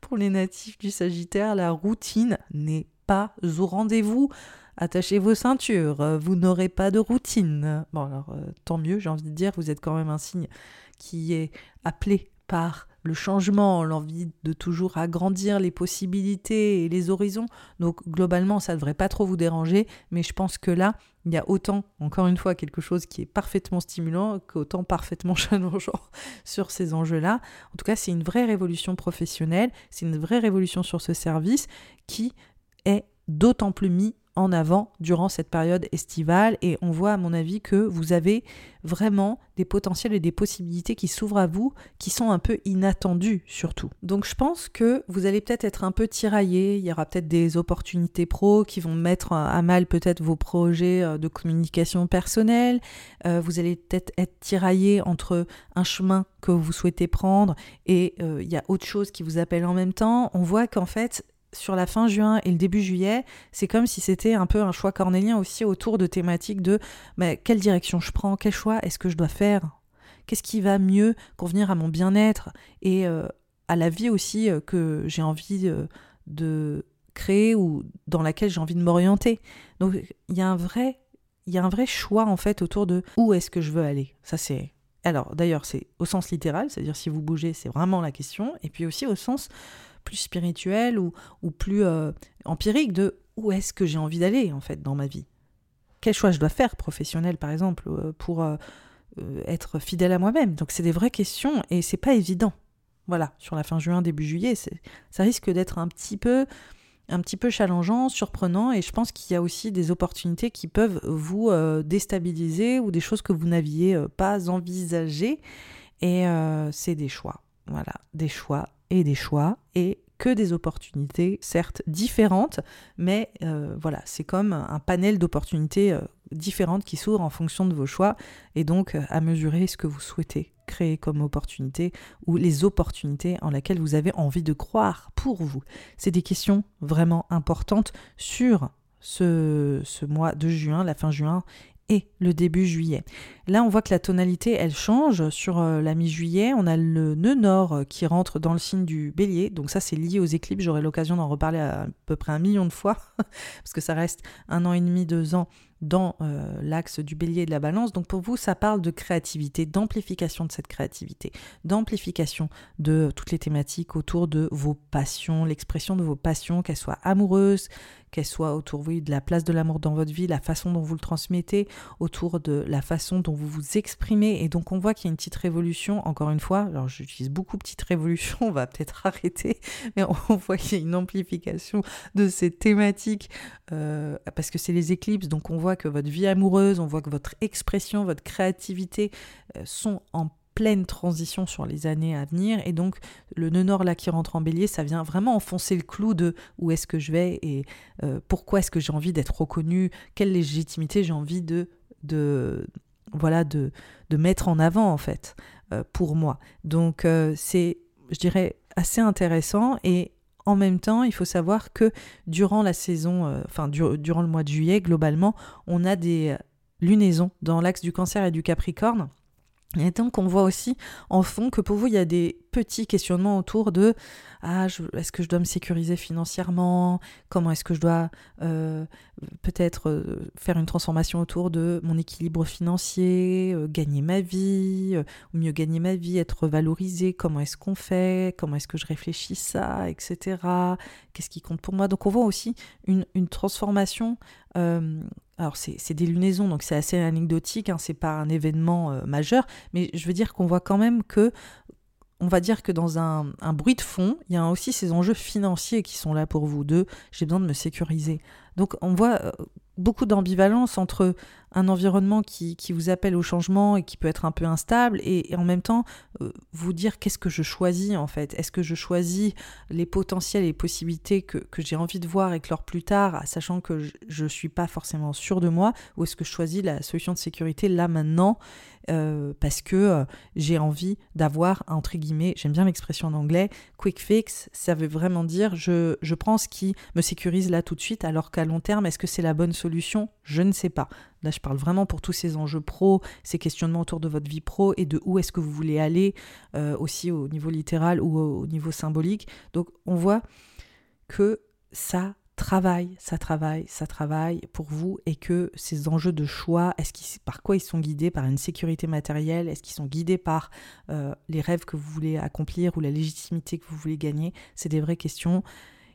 pour les natifs du Sagittaire, la routine n'est pas au rendez-vous. Attachez vos ceintures, vous n'aurez pas de routine. Bon, alors, euh, tant mieux, j'ai envie de dire, vous êtes quand même un signe qui est appelé par le changement, l'envie de toujours agrandir les possibilités et les horizons. Donc globalement, ça ne devrait pas trop vous déranger, mais je pense que là, il y a autant, encore une fois, quelque chose qui est parfaitement stimulant qu'autant parfaitement challengeant sur ces enjeux-là. En tout cas, c'est une vraie révolution professionnelle, c'est une vraie révolution sur ce service qui est d'autant plus mis en avant durant cette période estivale et on voit à mon avis que vous avez vraiment des potentiels et des possibilités qui s'ouvrent à vous qui sont un peu inattendus surtout. Donc je pense que vous allez peut-être être un peu tiraillé, il y aura peut-être des opportunités pro qui vont mettre à mal peut-être vos projets euh, de communication personnelle, euh, vous allez peut-être être tiraillé entre un chemin que vous souhaitez prendre et euh, il y a autre chose qui vous appelle en même temps. On voit qu'en fait sur la fin juin et le début juillet, c'est comme si c'était un peu un choix cornélien aussi autour de thématiques de mais quelle direction je prends, quel choix est-ce que je dois faire, qu'est-ce qui va mieux convenir à mon bien-être? Et euh, à la vie aussi euh, que j'ai envie euh, de créer ou dans laquelle j'ai envie de m'orienter. Donc il y a un vrai y a un vrai choix en fait autour de où est-ce que je veux aller. Ça c'est alors d'ailleurs c'est au sens littéral, c'est-à-dire si vous bougez, c'est vraiment la question et puis aussi au sens plus spirituel ou, ou plus euh, empirique de où est-ce que j'ai envie d'aller en fait dans ma vie? Quel choix je dois faire professionnel par exemple euh, pour euh, être fidèle à moi-même? Donc c'est des vraies questions et c'est pas évident. Voilà, sur la fin juin, début juillet, ça risque d'être un petit peu un petit peu challengeant, surprenant, et je pense qu'il y a aussi des opportunités qui peuvent vous déstabiliser ou des choses que vous n'aviez pas envisagées. Et c'est des choix. Voilà, des choix et des choix et que des opportunités, certes différentes, mais euh, voilà, c'est comme un panel d'opportunités euh, différentes qui s'ouvrent en fonction de vos choix et donc euh, à mesurer ce que vous souhaitez créer comme opportunité ou les opportunités en lesquelles vous avez envie de croire pour vous. C'est des questions vraiment importantes sur ce, ce mois de juin, la fin juin et le début juillet. Là, on voit que la tonalité, elle change sur euh, la mi-juillet. On a le nœud nord euh, qui rentre dans le signe du bélier. Donc ça, c'est lié aux éclipses. J'aurai l'occasion d'en reparler à, à peu près un million de fois, parce que ça reste un an et demi, deux ans dans euh, l'axe du bélier et de la balance. Donc pour vous, ça parle de créativité, d'amplification de cette créativité, d'amplification de toutes les thématiques autour de vos passions, l'expression de vos passions, qu'elles soient amoureuses, qu'elles soient autour de la place de l'amour dans votre vie, la façon dont vous le transmettez, autour de la façon dont vous vous exprimez. Et donc on voit qu'il y a une petite révolution, encore une fois, alors j'utilise beaucoup petite révolution, on va peut-être arrêter, mais on voit qu'il y a une amplification de ces thématiques, euh, parce que c'est les éclipses, donc on voit que votre vie amoureuse, on voit que votre expression, votre créativité euh, sont en pleine transition sur les années à venir. Et donc, le nœud nord là qui rentre en bélier, ça vient vraiment enfoncer le clou de où est-ce que je vais et euh, pourquoi est-ce que j'ai envie d'être reconnu, quelle légitimité j'ai envie de, de, voilà, de, de mettre en avant, en fait, euh, pour moi. Donc, c'est, je dirais, assez intéressant et en même temps, il faut savoir que durant la saison, euh, enfin durant le mois de juillet, globalement, on a des lunaisons dans l'axe du cancer et du capricorne. Et donc on voit aussi en fond que pour vous, il y a des petits questionnements autour de ah, est-ce que je dois me sécuriser financièrement? Comment est-ce que je dois euh, peut-être euh, faire une transformation autour de mon équilibre financier, euh, gagner ma vie, ou mieux gagner ma vie, être valorisé? Comment est-ce qu'on fait? Comment est-ce que je réfléchis ça, etc. Qu'est-ce qui compte pour moi? Donc on voit aussi une, transformation alors c'est des lunaisons, donc c'est assez anecdotique, hein, c'est pas un événement majeur, mais je veux dire qu'on voit quand même que on va dire que dans un, bruit de fond, il y a aussi ces enjeux financiers qui sont là pour vous. De j'ai besoin de me sécuriser. Donc on voit euh, beaucoup d'ambivalence entre un environnement qui, vous appelle au changement et qui peut être un peu instable, et, en même temps euh, vous dire qu'est-ce que je choisis en fait. Est-ce que je choisis les potentiels et possibilités que, j'ai envie de voir éclore plus tard, sachant que je ne suis pas forcément sûr de moi, ou est-ce que je choisis la solution de sécurité là maintenant euh, parce que euh, j'ai envie d'avoir, entre guillemets, j'aime bien l'expression en anglais, quick fix, ça veut vraiment dire je prends ce qui me sécurise là tout de suite, alors qu'à long terme, est-ce que c'est la bonne solution? Je ne sais pas. Là, je parle vraiment pour tous ces enjeux pro, ces questionnements autour de votre vie pro et de où est-ce que vous voulez aller, euh, aussi au niveau littéral ou au niveau symbolique. Donc, on voit que ça travaille, ça travaille, ça travaille pour vous et que ces enjeux de choix, par quoi ils sont guidés? Par une sécurité matérielle? Est-ce qu'ils sont guidés par euh, les rêves que vous voulez accomplir ou la légitimité que vous voulez gagner? C'est des vraies questions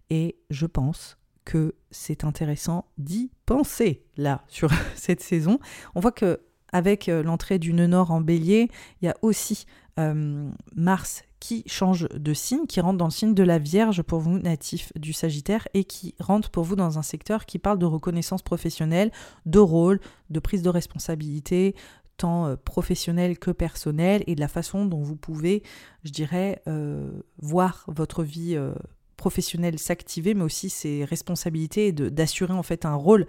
et je pense que c'est intéressant d'y penser là sur cette saison. On voit que avec euh, l'entrée du nœud nord en bélier, il y a aussi euh, Mars qui change de signe, qui rentre dans le signe de la Vierge pour vous natif du Sagittaire et qui rentre pour vous dans un secteur qui parle de reconnaissance professionnelle, de rôle, de prise de responsabilité, tant euh, professionnelle que personnelle, et de la façon dont vous pouvez, je dirais, voir votre vie professionnelle s'activer, mais aussi ses responsabilités et d'assurer en fait un rôle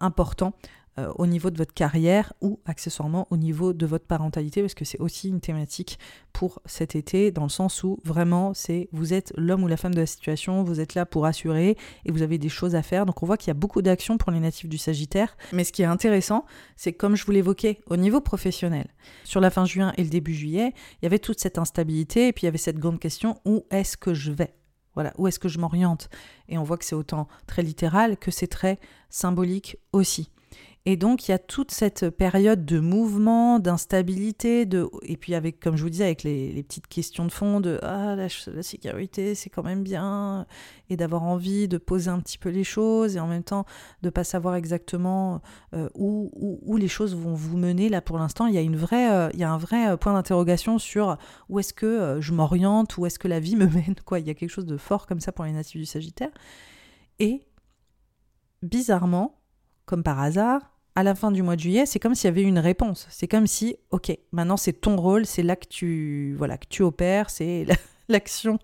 important euh, au niveau de votre carrière ou accessoirement au niveau de votre parentalité, parce que c'est aussi une thématique pour cet été, dans le sens où vraiment c'est vous êtes l'homme ou la femme de la situation, vous êtes là pour assurer et vous avez des choses à faire. Donc on voit qu'il y a beaucoup d'actions pour les natifs du Sagittaire. Mais ce qui est intéressant, c'est comme je vous l'évoquais, au niveau professionnel, sur la fin juin et le début juillet, il y avait toute cette instabilité et puis il y avait cette grande question où est-ce que je vais? Voilà, où est-ce que je m'oriente? Et on voit que c'est autant très littéral que c'est très symbolique aussi. Et donc, il y a toute cette période de mouvement, d'instabilité, de... et puis avec, comme je vous disais, avec les, petites questions de fond de ah, la, sécurité, c'est quand même bien, et d'avoir envie de poser un petit peu les choses, et en même temps de pas savoir exactement euh, où, où, les choses vont vous mener. Là, pour l'instant, il y a, euh, il y a un vrai euh, point d'interrogation sur où est-ce que je m'oriente, où est-ce que la vie me mène. Quoi. Il y a quelque chose de fort comme ça pour les natifs du Sagittaire. Et bizarrement, comme par hasard, à la fin du mois de juillet, c'est comme s'il y avait une réponse. C'est comme si, ok, maintenant c'est ton rôle, c'est là que tu, voilà, que tu opères, c'est l'action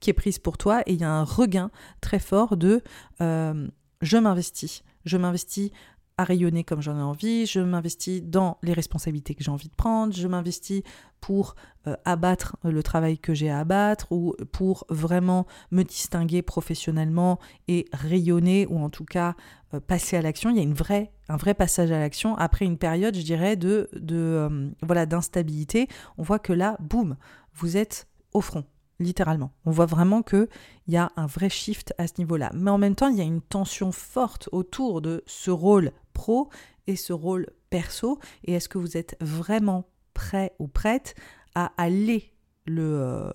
qui est prise pour toi, et il y a un regain très fort de euh, je m'investis. Je m'investis rayonner comme j'en ai envie, je m'investis dans les responsabilités que j'ai envie de prendre, je m'investis pour euh, abattre le travail que j'ai à abattre ou pour vraiment me distinguer professionnellement et rayonner ou en tout cas euh, passer à l'action. Il y a une vraie, un vrai passage à l'action après une période, je dirais, de, de euh, voilà d'instabilité. On voit que là, boum, vous êtes au front littéralement. On voit vraiment qu'il y a un vrai shift à ce niveau-là. Mais en même temps, il y a une tension forte autour de ce rôle pro et ce rôle perso Et est-ce que vous êtes vraiment prêt ou prête à aller le,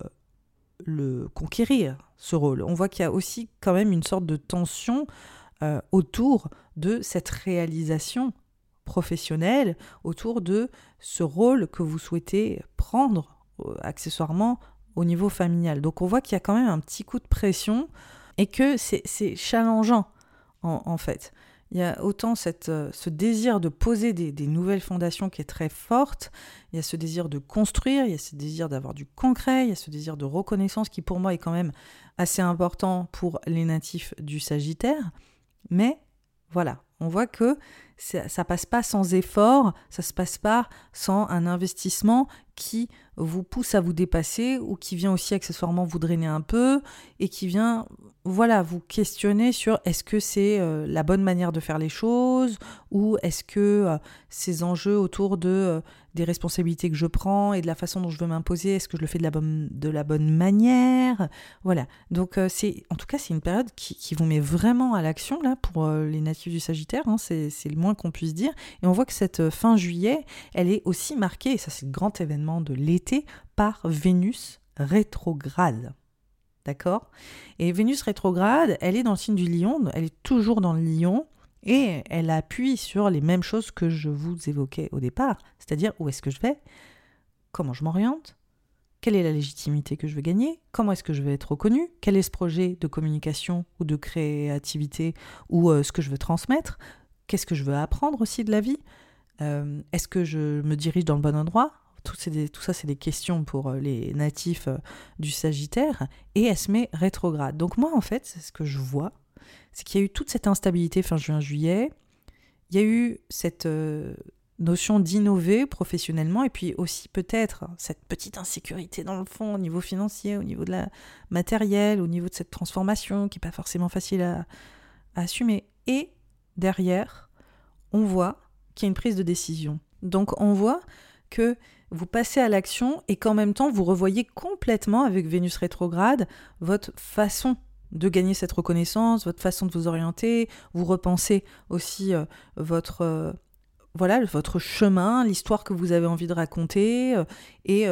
euh, conquérir, ce rôle? On voit qu'il y a aussi quand même une sorte de tension euh, autour de cette réalisation professionnelle, autour de ce rôle que vous souhaitez prendre euh, accessoirement au niveau familial. Donc on voit qu'il y a quand même un petit coup de pression et que c'est challengeant en fait il y a autant cette, euh, ce désir de poser des, nouvelles fondations qui est très forte, il y a ce désir de construire, il y a ce désir d'avoir du concret, il y a ce désir de reconnaissance qui pour moi est quand même assez important pour les natifs du Sagittaire. Mais voilà, on voit que ça, ça passe pas sans effort, ça se passe pas sans un investissement qui vous pousse à vous dépasser ou qui vient aussi accessoirement vous drainer un peu et qui vient voilà vous questionner sur est-ce que c'est euh, la bonne manière de faire les choses ou est-ce que euh, ces enjeux autour de euh, des responsabilités que je prends et de la façon dont je veux m'imposer. Est-ce que je le fais de la bonne de la bonne manière? Voilà. Donc c'est en tout cas c'est une période qui, qui, vous met vraiment à l'action là pour les natifs du Sagittaire hein, c'est le moins qu'on puisse dire. Et on voit que cette fin juillet elle est aussi marquée et ça c'est le grand événement de l'été par Vénus rétrograde. D'accord? Et Vénus rétrograde, elle est dans le signe du lion, elle est toujours dans le lion, et elle appuie sur les mêmes choses que je vous évoquais au départ, c'est-à-dire où est-ce que je vais, comment je m'oriente, quelle est la légitimité que je veux gagner, comment est-ce que je veux être reconnu, quel est ce projet de communication ou de créativité ou euh, ce que je veux transmettre, qu'est-ce que je veux apprendre aussi de la vie, Euh, est-ce que je me dirige dans le bon endroit tout, tout, ça, c'est des questions pour euh, les natifs du Sagittaire. Et elle se met rétrograde. Donc moi, en fait, c'est ce que je vois, c'est qu'il y a eu toute cette instabilité fin juin-juillet. Il y a eu cette notion d'innover professionnellement et puis aussi peut-être cette petite insécurité dans le fond au niveau financier, au niveau de la matérielle, au niveau de cette transformation qui n'est pas forcément facile à, assumer. Et derrière, on voit qu'il y a une prise de décision. Donc on voit que vous passez à l'action et qu'en même temps vous revoyez complètement avec Vénus rétrograde votre façon de gagner cette reconnaissance, votre façon de vous orienter, vous repensez aussi euh, votre euh, voilà votre chemin, l'histoire que vous avez envie de raconter euh, et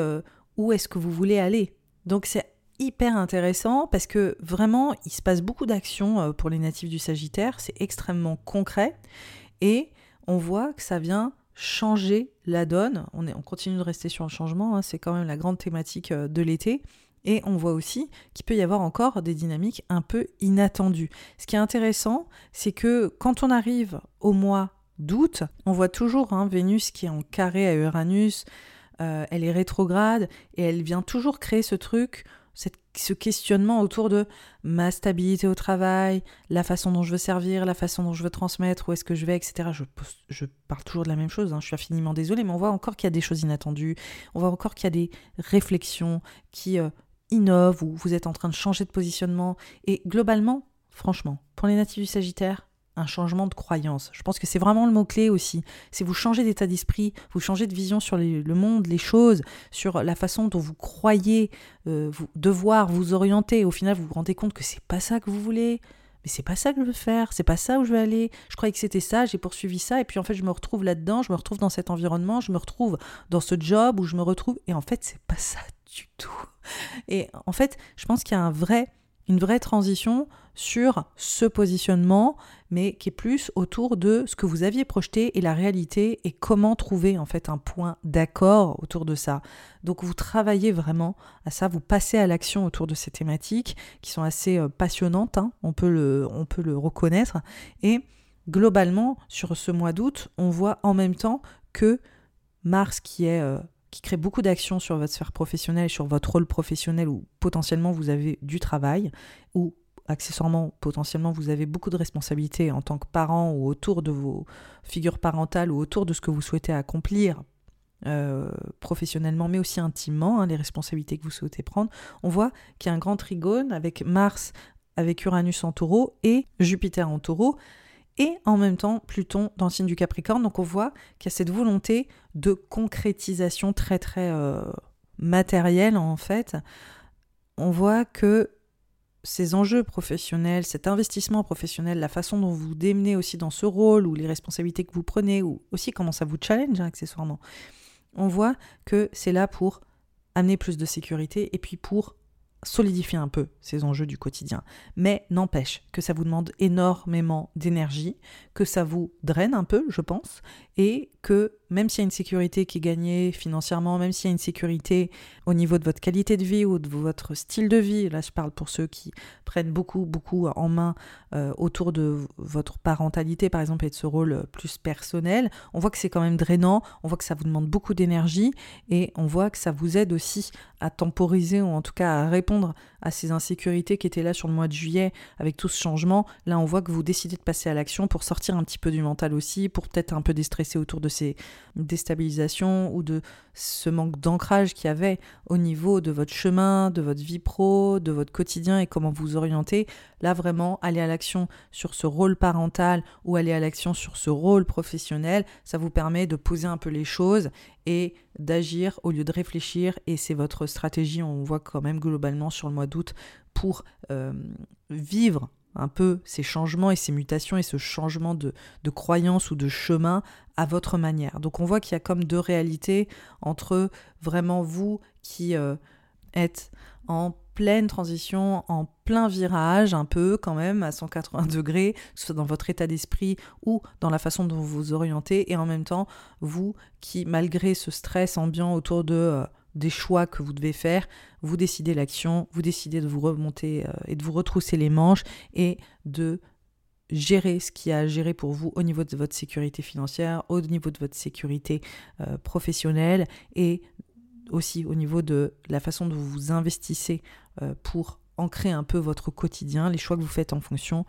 où est-ce que vous voulez aller. Donc c'est hyper intéressant parce que vraiment il se passe beaucoup d'actions pour les natifs du Sagittaire, c'est extrêmement concret et on voit que ça vient changer la donne. On continue de rester sur le changement, hein, c'est quand même la grande thématique de l'été. Et on voit aussi qu'il peut y avoir encore des dynamiques un peu inattendues. Ce qui est intéressant, c'est que quand on arrive au mois doute. On voit toujours hein, Vénus qui est en carré à Uranus, euh, elle est rétrograde et elle vient toujours créer ce truc, ce questionnement autour de ma stabilité au travail, la façon dont je veux servir, la façon dont je veux transmettre, où est-ce que je vais, etc. Je, parle toujours de la même chose, hein, je suis infiniment désolée, mais on voit encore qu'il y a des choses inattendues, on voit encore qu'il y a des réflexions qui euh, innovent, ou vous êtes en train de changer de positionnement. Et globalement, franchement, pour les natifs du Sagittaire, un changement de croyance. Je pense que c'est vraiment le mot-clé aussi. C'est vous changer d'état d'esprit, vous changer de vision sur le monde, les choses, sur la façon dont vous croyez euh, vous, devoir vous orienter. Au final, vous vous rendez compte que c'est pas ça que vous voulez. Mais c'est pas ça que je veux faire, c'est pas ça où je veux aller. Je croyais que c'était ça, j'ai poursuivi ça, et puis en fait, je me retrouve là-dedans, je me retrouve dans cet environnement, je me retrouve dans ce job où je me retrouve, et en fait, c'est pas ça du tout. Et en fait, je pense qu'il y a une vraie transition sur ce positionnement, mais qui est plus autour de ce que vous aviez projeté et la réalité et comment trouver en fait un point d'accord autour de ça. Donc vous travaillez vraiment à ça, vous passez à l'action autour de ces thématiques qui sont assez euh, passionnantes, hein. on, peut le, on peut le reconnaître. Et globalement, sur ce mois d'août, on voit en même temps que Mars qui est euh, qui crée beaucoup d'actions sur votre sphère professionnelle, sur votre rôle professionnel où potentiellement vous avez du travail, ou accessoirement, potentiellement, vous avez beaucoup de responsabilités en tant que parent ou autour de vos figures parentales ou autour de ce que vous souhaitez accomplir euh, professionnellement, mais aussi intimement, hein, les responsabilités que vous souhaitez prendre, on voit qu'il y a un grand trigone avec Mars, avec Uranus en taureau et Jupiter en taureau et en même temps Pluton dans le signe du Capricorne. Donc on voit qu'il y a cette volonté de concrétisation très très euh, matérielle en fait. On voit que ces enjeux professionnels, cet investissement professionnel, la façon dont vous démenez aussi dans ce rôle ou les responsabilités que vous prenez ou aussi comment ça vous challenge hein, accessoirement, on voit que c'est là pour amener plus de sécurité et puis pour solidifier un peu ces enjeux du quotidien. Mais n'empêche que ça vous demande énormément d'énergie, que ça vous draine un peu, je pense, et que même s'il y a une sécurité qui est gagnée financièrement, même s'il y a une sécurité au niveau de votre qualité de vie ou de votre style de vie, là je parle pour ceux qui prennent beaucoup, beaucoup en main euh, autour de votre parentalité par exemple et de ce rôle plus personnel, on voit que c'est quand même drainant, on voit que ça vous demande beaucoup d'énergie et on voit que ça vous aide aussi à temporiser ou en tout cas à répondre à ces insécurités qui étaient là sur le mois de juillet avec tout ce changement. Là on voit que vous décidez de passer à l'action pour sortir un petit peu du mental aussi, pour peut-être un peu déstresser autour de ces déstabilisation ou de ce manque d'ancrage qu'il y avait au niveau de votre chemin, de votre vie pro, de votre quotidien et comment vous orienter. Là, vraiment, aller à l'action sur ce rôle parental ou aller à l'action sur ce rôle professionnel, ça vous permet de poser un peu les choses et d'agir au lieu de réfléchir. Et c'est votre stratégie, on voit quand même globalement sur le mois d'août, pour euh, vivre un peu ces changements et ces mutations et ce changement de, de croyance ou de chemin à votre manière. Donc on voit qu'il y a comme deux réalités entre vraiment vous qui euh, êtes en pleine transition, en plein virage, un peu quand même à 180 degrés, soit dans votre état d'esprit ou dans la façon dont vous vous orientez, et en même temps, vous qui, malgré ce stress ambiant autour de euh, des choix que vous devez faire, vous décidez l'action, vous décidez de vous remonter euh, et de vous retrousser les manches et de gérer ce qui a à gérer pour vous au niveau de votre sécurité financière, au niveau de votre sécurité euh, professionnelle et aussi au niveau de la façon dont vous investissez euh, pour ancrer un peu votre quotidien, les choix que vous faites en fonction.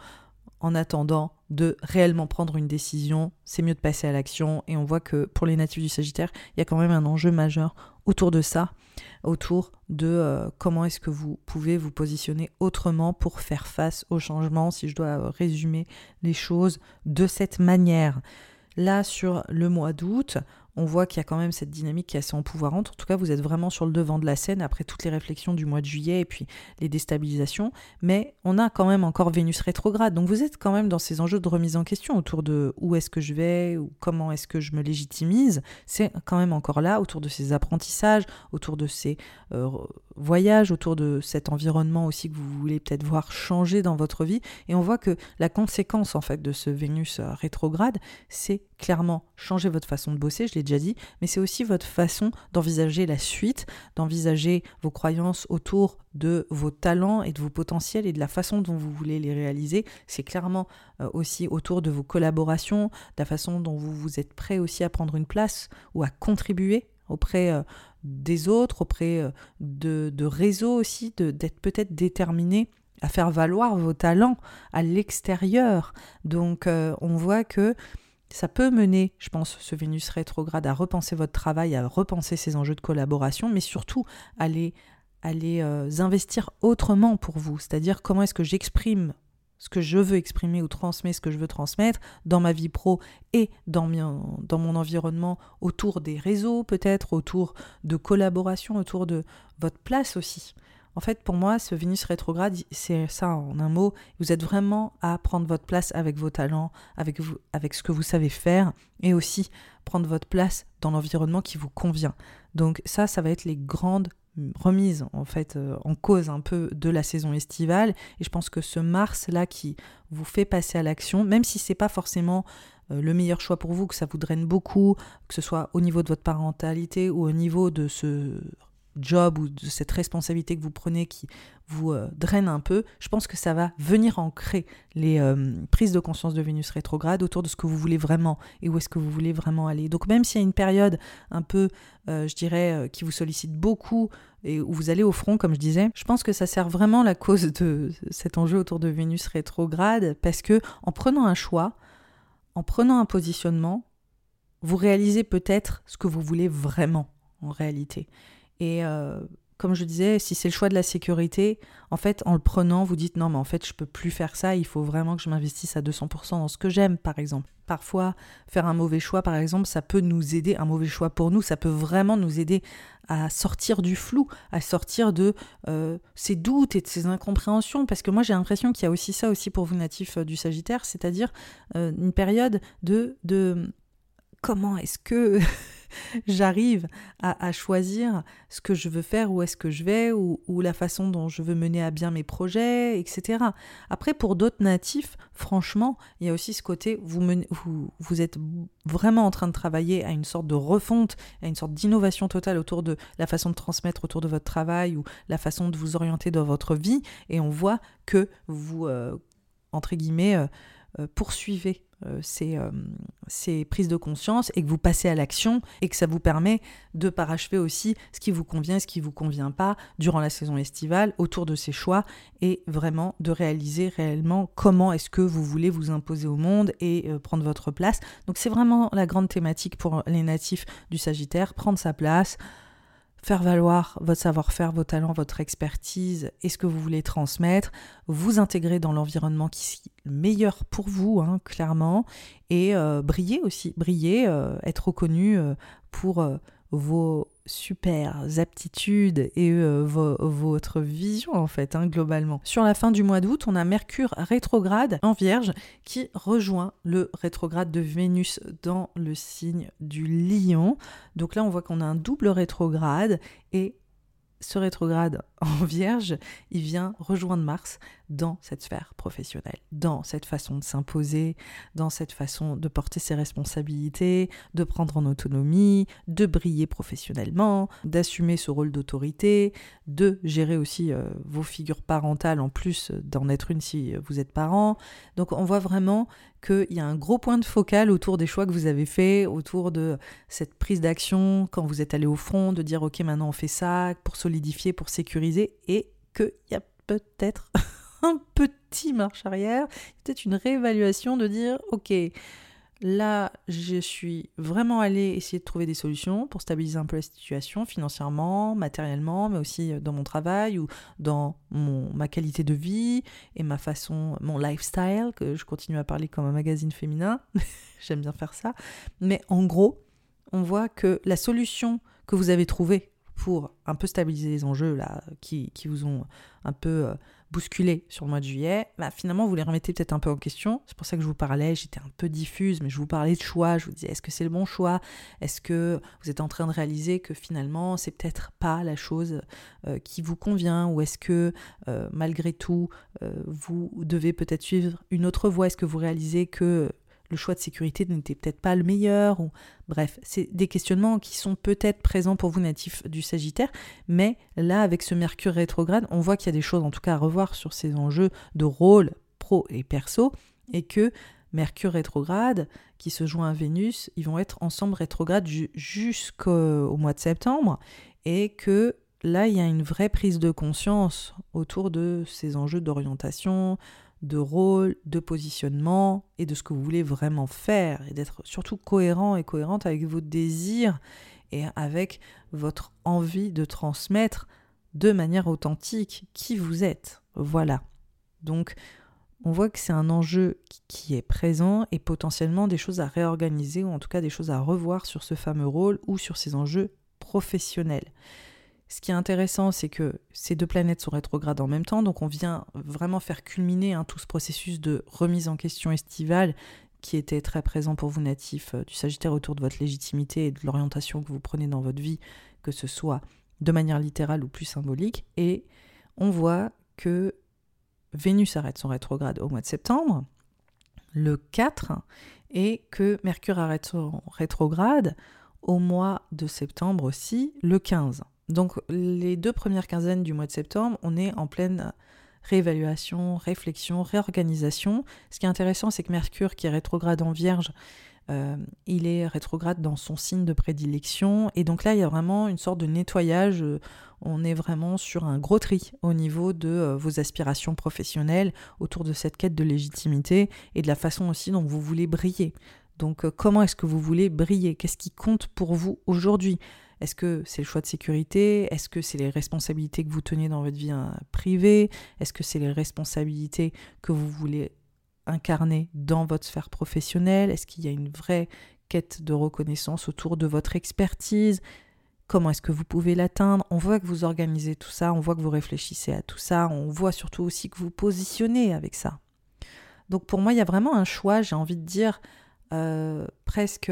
En attendant de réellement prendre une décision, c'est mieux de passer à l'action. Et on voit que pour les natifs du Sagittaire, il y a quand même un enjeu majeur autour de ça, autour de euh, comment est-ce que vous pouvez vous positionner autrement pour faire face au changement, si je dois euh, résumer les choses de cette manière. Là, sur le mois d'août, on voit qu'il y a quand même cette dynamique qui est assez empouvoirante. En tout cas, vous êtes vraiment sur le devant de la scène après toutes les réflexions du mois de juillet et puis les déstabilisations. Mais on a quand même encore Vénus rétrograde. Donc vous êtes quand même dans ces enjeux de remise en question autour de où est-ce que je vais ou comment est-ce que je me légitimise. C'est quand même encore là autour de ces apprentissages, autour de ces euh, voyages, autour de cet environnement aussi que vous voulez peut-être voir changer dans votre vie. Et on voit que la conséquence en fait de ce Vénus euh, rétrograde, c'est clairement changer votre façon de bosser, je l'ai déjà dit, mais c'est aussi votre façon d'envisager la suite, d'envisager vos croyances autour de vos talents et de vos potentiels et de la façon dont vous voulez les réaliser. C'est clairement euh, aussi autour de vos collaborations, de la façon dont vous, vous êtes prêt aussi à prendre une place ou à contribuer auprès euh, des autres, auprès euh, de, de réseaux aussi, d'être peut-être déterminé à faire valoir vos talents à l'extérieur. Donc on voit que ça peut mener, je pense, ce Vénus rétrograde à repenser votre travail, à repenser ces enjeux de collaboration, mais surtout à les, euh, investir autrement pour vous. C'est-à-dire comment est-ce que j'exprime ce que je veux exprimer ou transmets ce que je veux transmettre dans ma vie pro et dans, dans mon environnement autour des réseaux peut-être, autour de collaboration, autour de votre place aussi. En fait, pour moi, ce Vénus rétrograde, c'est ça en un mot. Vous êtes vraiment à prendre votre place avec vos talents, avec, ce que vous savez faire, et aussi prendre votre place dans l'environnement qui vous convient. Donc ça, ça va être les grandes remises en fait euh, en cause un peu de la saison estivale et je pense que ce mars là qui vous fait passer à l'action même si c'est pas forcément euh, le meilleur choix pour vous que ça vous draine beaucoup que ce soit au niveau de votre parentalité ou au niveau de ce job ou de cette responsabilité que vous prenez qui vous euh, draine un peu, je pense que ça va venir ancrer les euh, prises de conscience de Vénus rétrograde autour de ce que vous voulez vraiment et où est-ce que vous voulez vraiment aller. Donc même s'il y a une période un peu, euh, je dirais, qui vous sollicite beaucoup et où vous allez au front, comme je disais, je pense que ça sert vraiment la cause de cet enjeu autour de Vénus rétrograde parce que en prenant un choix, en prenant un positionnement, vous réalisez peut-être ce que vous voulez vraiment en réalité. Et euh, comme je disais, si c'est le choix de la sécurité, en fait, en le prenant, vous dites non, mais en fait, je peux plus faire ça, il faut vraiment que je m'investisse à 200% dans ce que j'aime, par exemple. Parfois, faire un mauvais choix, par exemple, ça peut nous aider, un mauvais choix pour nous, ça peut vraiment nous aider à sortir du flou, à sortir de euh, ces doutes et de ces incompréhensions, parce que moi j'ai l'impression qu'il y a aussi ça aussi pour vous natifs euh, du Sagittaire, c'est-à-dire une période de, de comment est-ce que j'arrive à, choisir ce que je veux faire, où est-ce que je vais, ou, la façon dont je veux mener à bien mes projets, etc. Après, pour d'autres natifs, franchement, il y a aussi ce côté, vous, vous, êtes vraiment en train de travailler à une sorte de refonte, à une sorte d'innovation totale autour de la façon de transmettre autour de votre travail ou la façon de vous orienter dans votre vie, et on voit que vous, euh, entre guillemets, euh, euh, poursuivez euh, euh, ces, prises de conscience et que vous passez à l'action et que ça vous permet de parachever aussi ce qui vous convient, ce qui ne vous convient pas durant la saison estivale autour de ces choix et vraiment de réaliser réellement comment est-ce que vous voulez vous imposer au monde et euh, prendre votre place. Donc c'est vraiment la grande thématique pour les natifs du Sagittaire, prendre sa place, faire valoir votre savoir-faire, vos talents, votre expertise et ce que vous voulez transmettre, vous intégrer dans l'environnement qui est le meilleur pour vous, hein, clairement, et euh, briller aussi, briller, euh, être reconnu euh, pour vos super aptitudes et euh, votre vision en fait hein, globalement. Sur la fin du mois d'août, on a Mercure rétrograde en Vierge qui rejoint le rétrograde de Vénus dans le signe du Lion. Donc là, on voit qu'on a un double rétrograde et ce rétrograde en vierge, il vient rejoindre Mars dans cette sphère professionnelle, dans cette façon de s'imposer, dans cette façon de porter ses responsabilités, de prendre en autonomie, de briller professionnellement, d'assumer ce rôle d'autorité, de gérer aussi euh, vos figures parentales en plus d'en être une si vous êtes parent. Donc on voit vraiment qu'il y a un gros point de focal autour des choix que vous avez faits, autour de cette prise d'action quand vous êtes allé au front, de dire ok maintenant on fait ça pour solidifier, pour sécuriser, et qu'il y a peut-être un petit marche arrière, peut-être une réévaluation de dire ok, Là, je suis vraiment allée essayer de trouver des solutions pour stabiliser un peu la situation financièrement, matériellement, mais aussi euh, dans mon travail ou dans mon, ma qualité de vie et ma façon, mon lifestyle, que je continue à parler comme un magazine féminin. J'aime bien faire ça. Mais en gros, on voit que la solution que vous avez trouvée pour un peu stabiliser les enjeux là, qui, vous ont un peu euh, bousculé sur le mois de juillet, bah, finalement vous les remettez peut-être un peu en question. C'est pour ça que je vous parlais, j'étais un peu diffuse, mais je vous parlais de choix. Je vous disais, est-ce que c'est le bon choix? Est-ce que vous êtes en train de réaliser que finalement c'est peut-être pas la chose euh, qui vous convient? Ou est-ce que euh, malgré tout vous devez peut-être suivre une autre voie? Est-ce que vous réalisez que le choix de sécurité n'était peut-être pas le meilleur, ou bref, c'est des questionnements qui sont peut-être présents pour vous natifs du Sagittaire, mais là, avec ce Mercure rétrograde, on voit qu'il y a des choses en tout cas à revoir sur ces enjeux de rôle pro et perso, et que Mercure rétrograde, qui se joint à Vénus, ils vont être ensemble rétrograde jusqu'au mois de septembre, et que là, il y a une vraie prise de conscience autour de ces enjeux d'orientation, de rôle, de positionnement et de ce que vous voulez vraiment faire et d'être surtout cohérent et cohérente avec vos désirs et avec votre envie de transmettre de manière authentique qui vous êtes. Voilà. Donc, on voit que c'est un enjeu qui est présent et potentiellement des choses à réorganiser ou en tout cas des choses à revoir sur ce fameux rôle ou sur ces enjeux professionnels. Ce qui est intéressant, c'est que ces deux planètes sont rétrogrades en même temps, donc on vient vraiment faire culminer hein, tout ce processus de remise en question estivale qui était très présent pour vous natifs euh, du Sagittaire autour de votre légitimité et de l'orientation que vous prenez dans votre vie, que ce soit de manière littérale ou plus symbolique. Et on voit que Vénus arrête son rétrograde au mois de septembre, le 4, et que Mercure arrête son rétrograde au mois de septembre aussi, le 15. Donc les deux premières quinzaines du mois de septembre, on est en pleine réévaluation, réflexion, réorganisation. Ce qui est intéressant, c'est que Mercure, qui est rétrograde en Vierge, euh, il est rétrograde dans son signe de prédilection. Et donc là, il y a vraiment une sorte de nettoyage. On est vraiment sur un gros tri au niveau de euh, vos aspirations professionnelles, autour de cette quête de légitimité et de la façon aussi dont vous voulez briller. Donc euh, comment est-ce que vous voulez briller? Qu'est-ce qui compte pour vous aujourd'hui? Est-ce que c'est le choix de sécurité? Est-ce que c'est les responsabilités que vous tenez dans votre vie hein, privée Est-ce que c'est les responsabilités que vous voulez incarner dans votre sphère professionnelle? Est-ce qu'il y a une vraie quête de reconnaissance autour de votre expertise? Comment est-ce que vous pouvez l'atteindre? On voit que vous organisez tout ça, on voit que vous réfléchissez à tout ça, on voit surtout aussi que vous positionnez avec ça. Donc pour moi, il y a vraiment un choix, j'ai envie de dire, euh, presque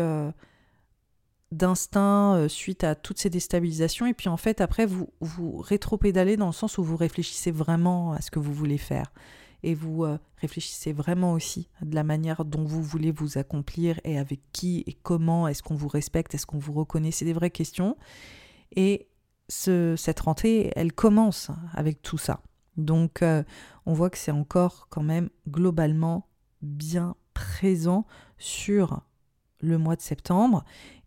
d'instinct euh, suite à toutes ces déstabilisations. Et puis en fait, après, vous, vous rétropédalez dans le sens où vous réfléchissez vraiment à ce que vous voulez faire. Et vous euh, réfléchissez vraiment aussi de la manière dont vous voulez vous accomplir et avec qui et comment est-ce qu'on vous respecte, est-ce qu'on vous reconnaît. C'est des vraies questions. Et ce, cette rentrée, elle commence avec tout ça. Donc euh, on voit que c'est encore quand même globalement bien présent sur le mois de septembre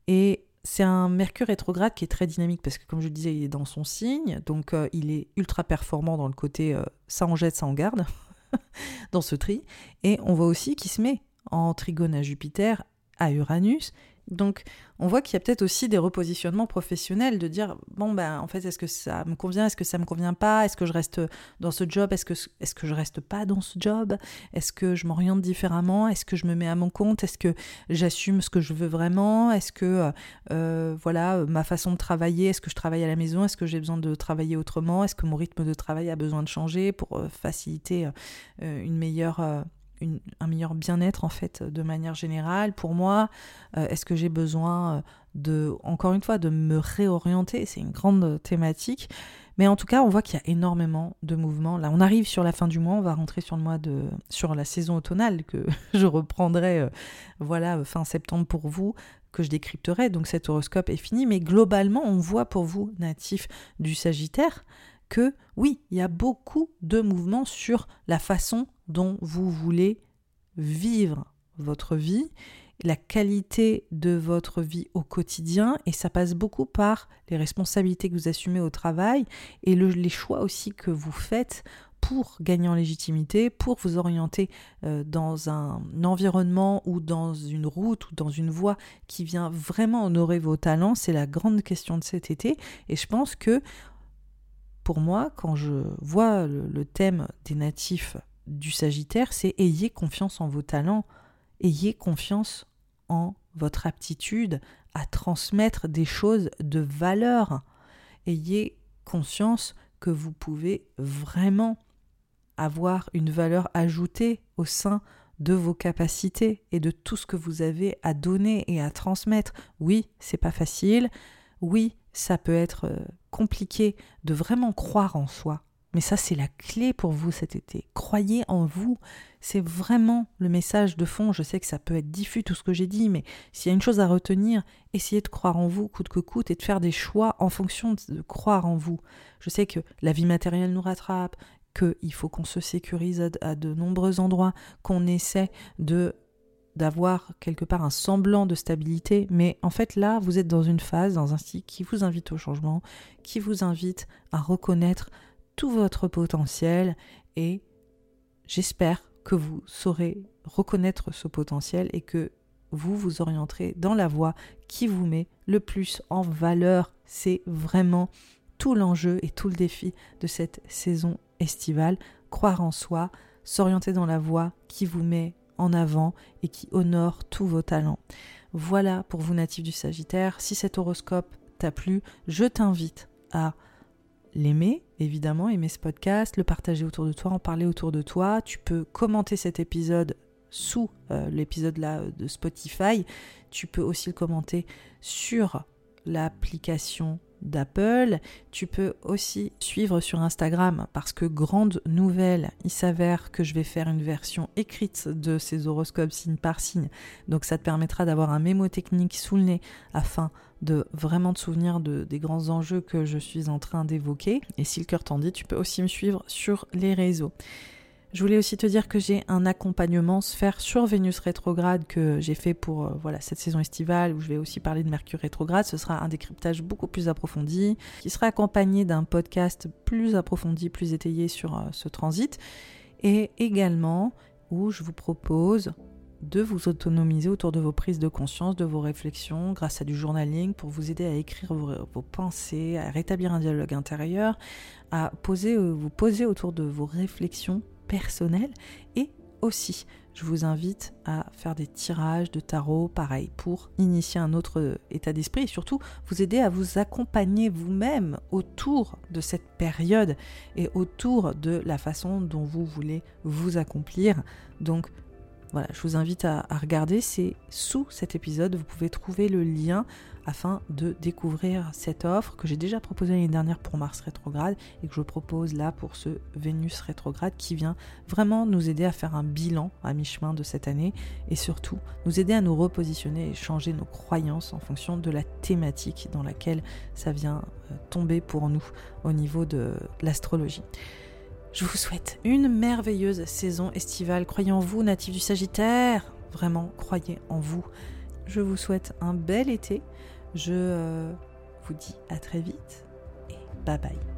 et c'est un Mercure rétrograde qui est très dynamique parce que, comme je le disais, il est dans son signe, donc euh, il est ultra performant dans le côté euh, ça en jette, ça en garde, dans ce tri. Et on voit aussi qu'il se met en trigone à Jupiter, à Uranus, donc, on voit qu'il y a peut-être aussi des repositionnements professionnels de dire bon ben en fait est-ce que ça me convient, est-ce que ça me convient pas, est-ce que je reste dans ce job, est-ce que est-ce que je reste pas dans ce job, est-ce que je m'oriente différemment, est-ce que je me mets à mon compte, est-ce que j'assume ce que je veux vraiment, est-ce que euh, voilà ma façon de travailler, est-ce que je travaille à la maison, est-ce que j'ai besoin de travailler autrement, est-ce que mon rythme de travail a besoin de changer pour euh, faciliter euh, une meilleure un meilleur bien-être en fait de manière générale pour moi euh, Est-ce que j'ai besoin euh, de, encore une fois, de me réorienter? C'est une grande thématique. Mais en tout cas, on voit qu'il y a énormément de mouvements. Là, on arrive sur la fin du mois, on va rentrer sur le mois de sur la saison automnale que je reprendrai euh, voilà fin septembre pour vous que je décrypterai. Donc cet horoscope est fini, mais globalement, on voit pour vous natifs du Sagittaire que oui, il y a beaucoup de mouvements sur la façon dont vous voulez vivre votre vie, la qualité de votre vie au quotidien, et ça passe beaucoup par les responsabilités que vous assumez au travail et les choix aussi que vous faites pour gagner en légitimité, pour vous orienter euh, dans un environnement ou dans une route ou dans une voie qui vient vraiment honorer vos talents, c'est la grande question de cet été. Et je pense que pour moi, quand je vois le, thème des natifs du Sagittaire, c'est ayez confiance en vos talents, ayez confiance en votre aptitude à transmettre des choses de valeur. Ayez conscience que vous pouvez vraiment avoir une valeur ajoutée au sein de vos capacités et de tout ce que vous avez à donner et à transmettre. Oui, c'est pas facile. Oui, ça peut être euh, compliqué de vraiment croire en soi. Mais ça, c'est la clé pour vous cet été. Croyez en vous. C'est vraiment le message de fond. Je sais que ça peut être diffus tout ce que j'ai dit, mais s'il y a une chose à retenir, essayez de croire en vous coûte que coûte et de faire des choix en fonction de croire en vous. Je sais que la vie matérielle nous rattrape, qu'il faut qu'on se sécurise à de nombreux endroits, qu'on essaie de d'avoir quelque part un semblant de stabilité, mais en fait là, vous êtes dans une phase, dans un cycle qui vous invite au changement, qui vous invite à reconnaître tout votre potentiel et j'espère que vous saurez reconnaître ce potentiel et que vous vous orienterez dans la voie qui vous met le plus en valeur. C'est vraiment tout l'enjeu et tout le défi de cette saison estivale. Croire en soi, s'orienter dans la voie qui vous met en avant et qui honore tous vos talents. Voilà pour vous natifs du Sagittaire. Si cet horoscope t'a plu, je t'invite à l'aimer, évidemment, aimer ce podcast, le partager autour de toi, en parler autour de toi. Tu peux commenter cet épisode sous euh, l'épisode là de Spotify. Tu peux aussi le commenter sur l'application d'Apple. Tu peux aussi suivre sur Instagram parce que grande nouvelle, il s'avère que je vais faire une version écrite de ces horoscopes signe par signe. Donc ça te permettra d'avoir un mémo technique sous le nez afin de vraiment te souvenir de, des grands enjeux que je suis en train d'évoquer. Et si le cœur t'en dit, tu peux aussi me suivre sur les réseaux. Je voulais aussi te dire que j'ai un accompagnement sphère sur Vénus rétrograde que j'ai fait pour euh, voilà cette saison estivale où je vais aussi parler de Mercure rétrograde. Ce sera un décryptage beaucoup plus approfondi qui sera accompagné d'un podcast plus approfondi, plus étayé sur euh, ce transit et également où je vous propose de vous autonomiser autour de vos prises de conscience, de vos réflexions, grâce à du journaling pour vous aider à écrire vos, vos pensées, à rétablir un dialogue intérieur, à poser, euh, vous poser autour de vos réflexions personnel et aussi je vous invite à faire des tirages de tarot, pareil, pour initier un autre état d'esprit et surtout vous aider à vous accompagner vous-même autour de cette période et autour de la façon dont vous voulez vous accomplir. Donc voilà, je vous invite à, regarder, c'est sous cet épisode, vous pouvez trouver le lien afin de découvrir cette offre que j'ai déjà proposée l'année dernière pour Mars rétrograde et que je propose là pour ce Vénus rétrograde qui vient vraiment nous aider à faire un bilan à mi-chemin de cette année et surtout nous aider à nous repositionner et changer nos croyances en fonction de la thématique dans laquelle ça vient euh, tomber pour nous au niveau de l'astrologie. Je vous souhaite une merveilleuse saison estivale. Croyez en vous, natifs du Sagittaire. Vraiment, croyez en vous. Je vous souhaite un bel été. Je euh, vous dis à très vite et bye bye.